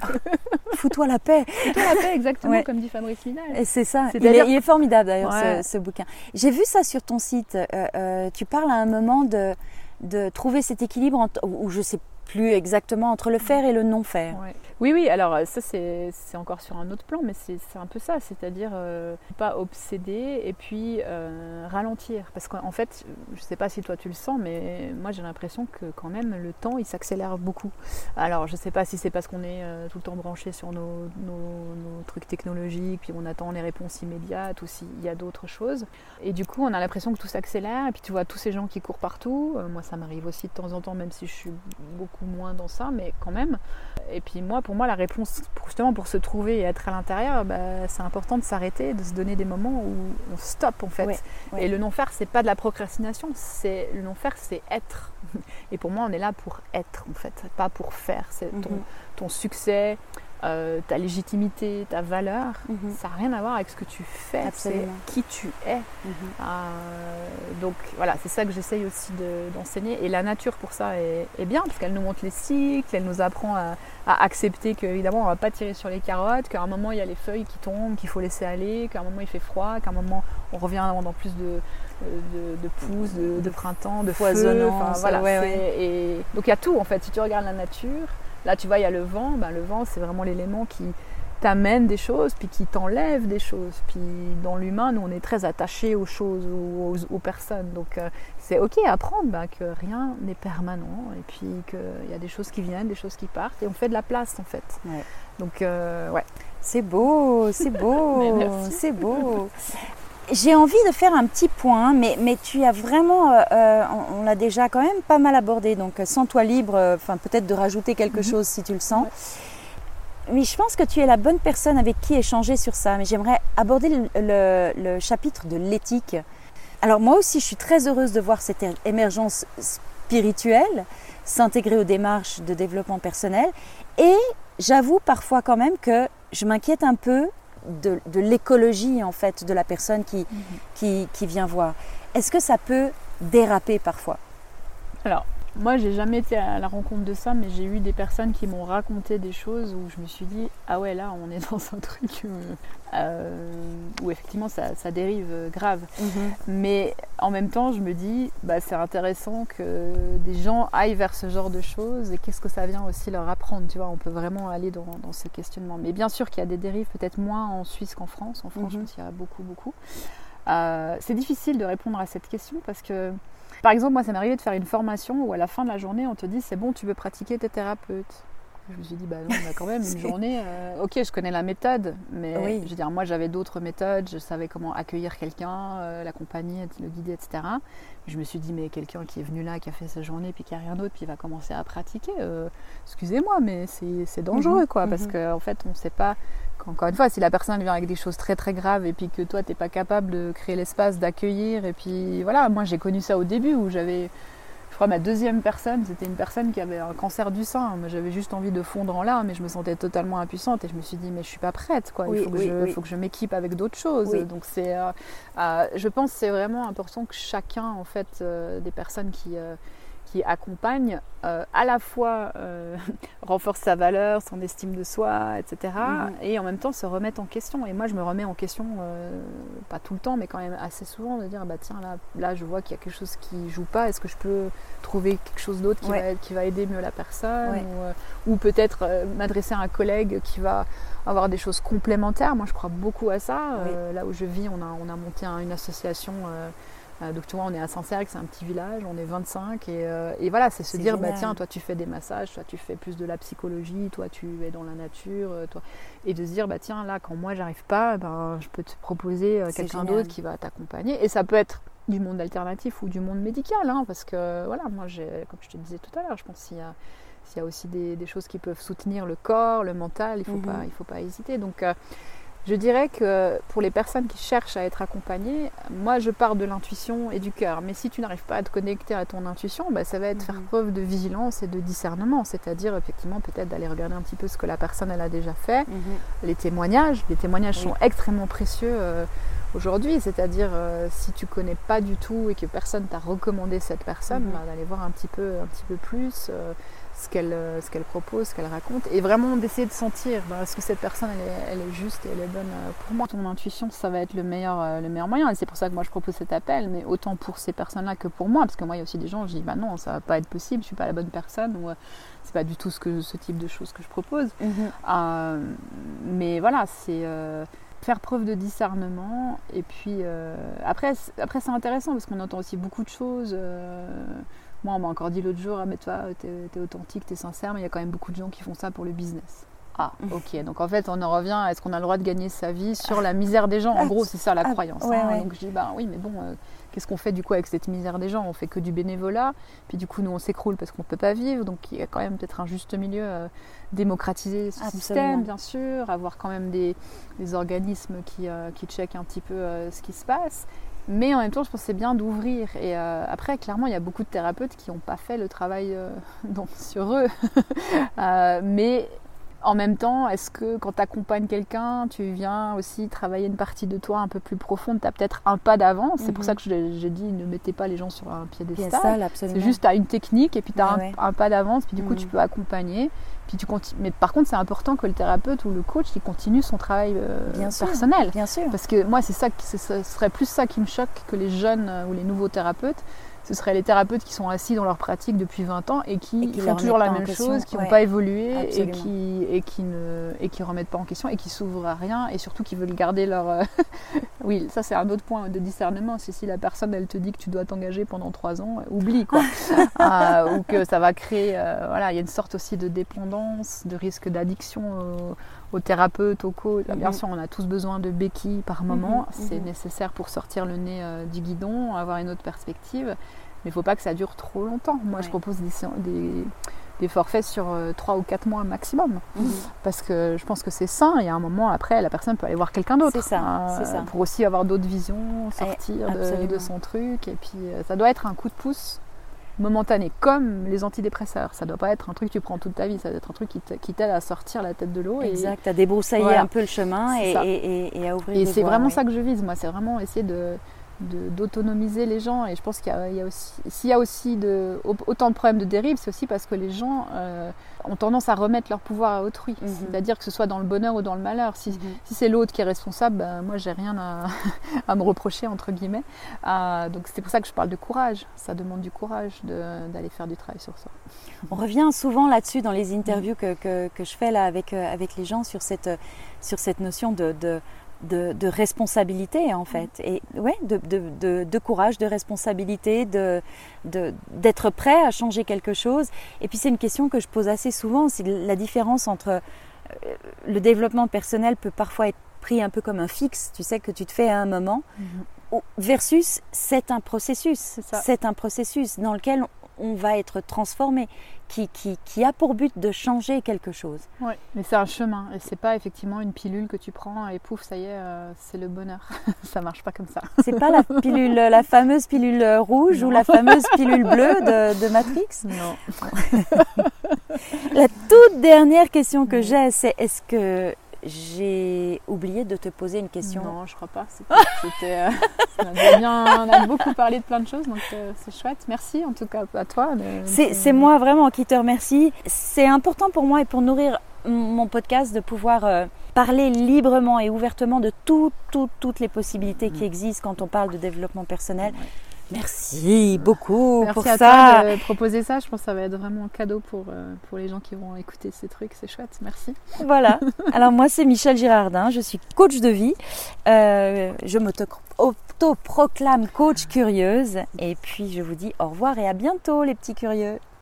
Speaker 1: Fous-toi la paix.
Speaker 2: Fous-toi la paix, exactement, comme dit Fabrice Lidal.
Speaker 1: Et c'est ça. il, est, formidable d'ailleurs ce, bouquin. J'ai vu ça sur ton site. Euh, euh, tu parles à un moment de, de trouver cet équilibre, où je sais plus exactement entre le faire et le non faire.
Speaker 2: Oui, oui, alors ça c'est encore sur un autre plan, mais c'est un peu ça, c'est-à-dire euh, pas obséder et puis euh, ralentir. Parce qu'en fait, je sais pas si toi tu le sens, mais moi j'ai l'impression que quand même le temps il s'accélère beaucoup. Alors je sais pas si c'est parce qu'on est euh, tout le temps branché sur nos, nos, trucs technologiques, puis on attend les réponses immédiates, ou s'il y a d'autres choses. Et du coup, on a l'impression que tout s'accélère, et puis tu vois tous ces gens qui courent partout. moi ça m'arrive aussi de temps en temps, même si je suis beaucoup moins dans ça, mais quand même. Et puis moi, pour moi, la réponse, justement pour se trouver et être à l'intérieur, bah, c'est important de s'arrêter, de se donner des moments où on stoppe en fait. Et le non-faire, c'est pas de la procrastination, c'est le non-faire, c'est être. Et pour moi, on est là pour être en fait, pas pour faire. C'est ton, mhm. ton succès, euh, ta légitimité, ta valeur, mhm. ça n'a rien à voir avec ce que tu fais, c'est qui tu es. Mhm. Euh, donc voilà, c'est ça que j'essaye aussi d'enseigner. et la nature pour ça est, bien, parce qu'elle nous montre les cycles, elle nous apprend à, accepter qu'évidemment on ne va pas tirer sur les carottes, qu'à un moment il y a les feuilles qui tombent, qu'il faut laisser aller, qu'à un moment il fait froid, qu'à un moment on revient dans plus de, de, pousses, de, printemps, de foisonnant. voilà, Et, donc il y a tout en fait. Si tu regardes la nature, Là, tu vois, il y a le vent. Ben, le vent, c'est vraiment l'élément qui t'amène des choses, puis qui t'enlève des choses. Puis dans l'humain, nous, on est très attachés aux choses, aux, aux, personnes. Donc euh, c'est ok à apprendre ben, que rien n'est permanent, et puis qu'il y a des choses qui viennent, des choses qui partent, et on fait de la place en fait. Donc euh, ouais.
Speaker 1: C'est beau, c'est beau, c'est beau. J'ai envie de faire un petit point, mais, mais tu as vraiment, euh, euh, on, l'a déjà quand même pas mal abordé, donc euh, sens-toi libre, enfin peut-être de rajouter quelque mhm. chose si tu le sens. Oui, je pense que tu es la bonne personne avec qui échanger sur ça, mais j'aimerais aborder le, le, chapitre de l'éthique. Alors moi aussi, je suis très heureuse de voir cette émergence spirituelle s'intégrer aux démarches de développement personnel. Et j'avoue parfois quand même que je m'inquiète un peu de, de l'écologie en fait de la personne qui, mhm. qui, qui vient voir. Est-ce que ça peut déraper parfois?
Speaker 2: Alors, moi, j'ai jamais été à la rencontre de ça, mais j'ai eu des personnes qui m'ont raconté des choses où je me suis dit ah ouais là, on est dans un truc euh, euh, où effectivement ça, dérive grave. Mhm. Mais en même temps, je me dis bah c'est intéressant que des gens aillent vers ce genre de choses et qu'est-ce que ça vient aussi leur apprendre. Tu vois, on peut vraiment aller dans, dans ce questionnement. Mais bien sûr qu'il y a des dérives, peut-être moins en Suisse qu'en France. En France, mhm. il y a beaucoup beaucoup. Euh, c'est difficile de répondre à cette question parce que par exemple, moi, ça m'est arrivé de faire une formation où à la fin de la journée, on te dit c'est bon, tu veux pratiquer tes thérapeutes. Je me suis dit, bah non, on a quand même une journée. Euh, ok, je connais la méthode, mais je veux dire, moi j'avais d'autres méthodes, je savais comment accueillir quelqu'un, euh, l'accompagner, le guider, etc. Je me suis dit, mais quelqu'un qui est venu là, qui a fait sa journée, puis qui a rien d'autre, puis il va commencer à pratiquer, euh, excusez-moi, mais c'est dangereux, mhm, quoi, parce mhm. qu'en en fait, on ne sait pas encore une fois, si la personne vient avec des choses très très graves et puis que toi t'es pas capable de créer l'espace d'accueillir et puis voilà, moi j'ai connu ça au début où j'avais, je crois ma deuxième personne, c'était une personne qui avait un cancer du sein. J'avais juste envie de fondre en larmes mais je me sentais totalement impuissante et je me suis dit mais je suis pas prête quoi. Il faut, que je, faut que je m'équipe avec d'autres choses. Donc c'est, euh, euh, je pense c'est vraiment important que chacun en fait euh, des personnes qui qui accompagne euh, à la fois euh, renforce sa valeur, son estime de soi, etc. Mhm. Et en même temps se remettre en question. Et moi, je me remets en question, euh, pas tout le temps, mais quand même assez souvent, de dire bah tiens là, là je vois qu'il y a quelque chose qui joue pas. Est-ce que je peux trouver quelque chose d'autre qui, va, qui va aider mieux la personne ou, peut-être m'adresser à un collègue qui va avoir des choses complémentaires? Moi, je crois beaucoup à ça. là où je vis, on a, on a monté une association donc tu vois, on est à Saint-Cergue, c'est un petit village, on est 25 euh, et, voilà, c'est se dire, bah tiens, toi tu fais des massages, toi tu fais plus de la psychologie, toi tu es dans la nature, euh, toi, et de se dire, bah tiens, là quand moi j'arrive pas, ben je peux te proposer quelqu'un d'autre qui va t'accompagner et ça peut être du monde alternatif ou du monde médical, hein, parce que voilà, moi comme je te disais tout à l'heure, je pense qu'il y a s'il y a aussi des, choses qui peuvent soutenir le corps, le mental, il ne faut, mhm. pas, il faut pas hésiter. Donc, je dirais que pour les personnes qui cherchent à être accompagnées, moi je pars de l'intuition et du cœur. Mais si tu n'arrives pas à te connecter à ton intuition, bah, ça va être faire mhm. preuve de vigilance et de discernement. C'est-à-dire effectivement peut-être d'aller regarder un petit peu ce que la personne elle a déjà fait. Mhm. Les témoignages, les témoignages sont extrêmement précieux euh, aujourd'hui. C'est-à-dire euh, si tu connais pas du tout et que personne t'a recommandé cette personne, mhm. bah, d'aller voir un petit peu, un petit peu plus. Euh, ce qu'elle euh, ce qu'elle propose, ce qu'elle raconte, et vraiment d'essayer de sentir bah, est-ce que cette personne elle est, elle est, juste et elle est bonne euh, pour moi. Ton intuition, ça va être le meilleur, euh, le meilleur moyen, et c'est pour ça que moi je propose cet appel, mais autant pour ces personnes-là que pour moi, parce que moi il y a aussi des gens, je dis bah non, ça va pas être possible, je suis pas la bonne personne, ou c'est pas du tout ce, que, ce type de choses que je propose. Mhm. mais voilà, c'est faire preuve de discernement, et puis après, après c'est intéressant parce qu'on entend aussi beaucoup de choses. Moi, on m'a encore dit l'autre jour, ah, mais toi, t'es es authentique, t'es sincère, mais il y a quand même beaucoup de gens qui font ça pour le business. Ah, ok. Donc en fait, on en revient à est-ce qu'on a le droit de gagner sa vie sur la misère des gens? En gros, c'est ça la ah, croyance. Hein. Donc je dis, bah oui, mais bon, euh, qu'est-ce qu'on fait du coup avec cette misère des gens? On fait que du bénévolat, puis du coup, nous, on s'écroule parce qu'on ne peut pas vivre. Donc il y a quand même peut-être un juste milieu, euh, démocratiser ce système, bien sûr, avoir quand même des, organismes qui, euh, qui checkent un petit peu ce qui se passe. Mais en même temps, je pense que c'est bien d'ouvrir. Et euh, après, clairement, il y a beaucoup de thérapeutes qui n'ont pas fait le travail euh, sur eux. Euh, mais en même temps, est-ce que quand tu accompagnes quelqu'un, tu viens aussi travailler une partie de toi un peu plus profonde Tu as peut-être un pas d'avant. C'est pour mhm. ça que j'ai dit ne mettez pas les gens sur un piédestal. C'est juste, tu as une technique et puis tu as un, pas d'avance. Puis du coup, tu mhm. peux accompagner. Puis tu Mais par contre, c'est important que le thérapeute ou le coach il continue son travail euh, personnel.
Speaker 1: bien sûr.
Speaker 2: Parce que moi, c'est ça, ce serait plus ça qui me choque que les jeunes euh, ou les nouveaux thérapeutes ce seraient les thérapeutes qui sont assis dans leur pratique depuis 20 ans et qui, font toujours la même chose, qui n'ont pas évolué et qui, et, qui ne, et qui remettent pas en question et qui s'ouvrent à rien et surtout qui veulent garder leur... Euh, oui, ça c'est un autre point de discernement, c'est si la personne elle te dit que tu dois t'engager pendant 3 ans, euh, oublie quoi. Euh, ou que ça va créer... voilà, il y a une sorte aussi de dépendance, de risque d'addiction aux thérapeutes, aux coachs. Bien sûr, on a tous besoin de béquilles par moment. Mhm, c'est nécessaire pour sortir le nez du guidon, avoir une autre perspective. Mais il ne faut pas que ça dure trop longtemps. Moi, je propose des, des forfaits sur 3 ou 4 mois maximum. Parce que je pense que c'est sain et à un moment après, la personne peut aller voir quelqu'un d'autre.
Speaker 1: C'est ça, ça,
Speaker 2: Pour aussi avoir d'autres visions, sortir de, de, son truc. Et puis ça doit être un coup de pouce momentané, comme les antidépresseurs. Ça doit pas être un truc que tu prends toute ta vie, ça doit être un truc qui t'aide à sortir la tête de l'eau.
Speaker 1: Exact, à débroussailler un peu le chemin et, et, et, à ouvrir
Speaker 2: Et c'est vraiment ça que je vise, moi, c'est vraiment essayer de, d'autonomiser les gens. Et je pense qu'il y, a, aussi, s'il y a aussi de, autant de problèmes de dérive, c'est aussi parce que les gens euh, ont tendance à remettre leur pouvoir à autrui. Mhm. C'est-à-dire que ce soit dans le bonheur ou dans le malheur. Si, mhm. si c'est l'autre qui est responsable, ben, moi j'ai rien à, à, me reprocher entre guillemets. Euh, donc c'est pour ça que je parle de courage. Ça demande du courage d'aller faire du travail sur soi.
Speaker 1: On revient souvent là-dessus dans les interviews que, que, que, je fais là avec, euh, avec les gens sur cette, sur cette notion de, de de, responsabilité en fait, et ouais, de, de, courage, de responsabilité, d'être prêt à changer quelque chose. Et puis c'est une question que je pose assez souvent, c'est la différence entre euh, le développement personnel peut parfois être pris un peu comme un fixe, tu sais que tu te fais à un moment, mhm. versus c'est un processus, c'est un processus dans lequel on va être transformé, qui, qui, a pour but de changer quelque chose.
Speaker 2: Oui, mais c'est un chemin et c'est pas effectivement une pilule que tu prends et pouf, ça y est, euh, c'est le bonheur. ça marche pas comme ça.
Speaker 1: C'est pas la pilule, la fameuse pilule rouge ou la fameuse pilule bleue de, de Matrix?
Speaker 2: Non.
Speaker 1: la toute dernière question que j'ai, c'est est-ce que j'ai oublié de te poser une question.
Speaker 2: Non, je crois pas. C'était, euh, on, a beaucoup parlé de plein de choses, donc euh, c'est chouette. Merci en tout cas à toi.
Speaker 1: C'est moi vraiment qui te remercie. C'est important pour moi et pour nourrir mon podcast de pouvoir euh, parler librement et ouvertement de toutes les possibilités qui mm. existent quand on parle de développement personnel. Merci beaucoup
Speaker 2: Merci
Speaker 1: pour
Speaker 2: à
Speaker 1: ça.
Speaker 2: Toi de proposer ça. Je pense que ça va être vraiment un cadeau pour, euh, pour les gens qui vont écouter ces trucs. C'est chouette. Merci.
Speaker 1: Voilà. Alors moi, c'est Michel Girardin. Je suis coach de vie. Euh, je m'auto-proclame coach curieuse. Et puis, je vous dis au revoir et à bientôt, les petits curieux.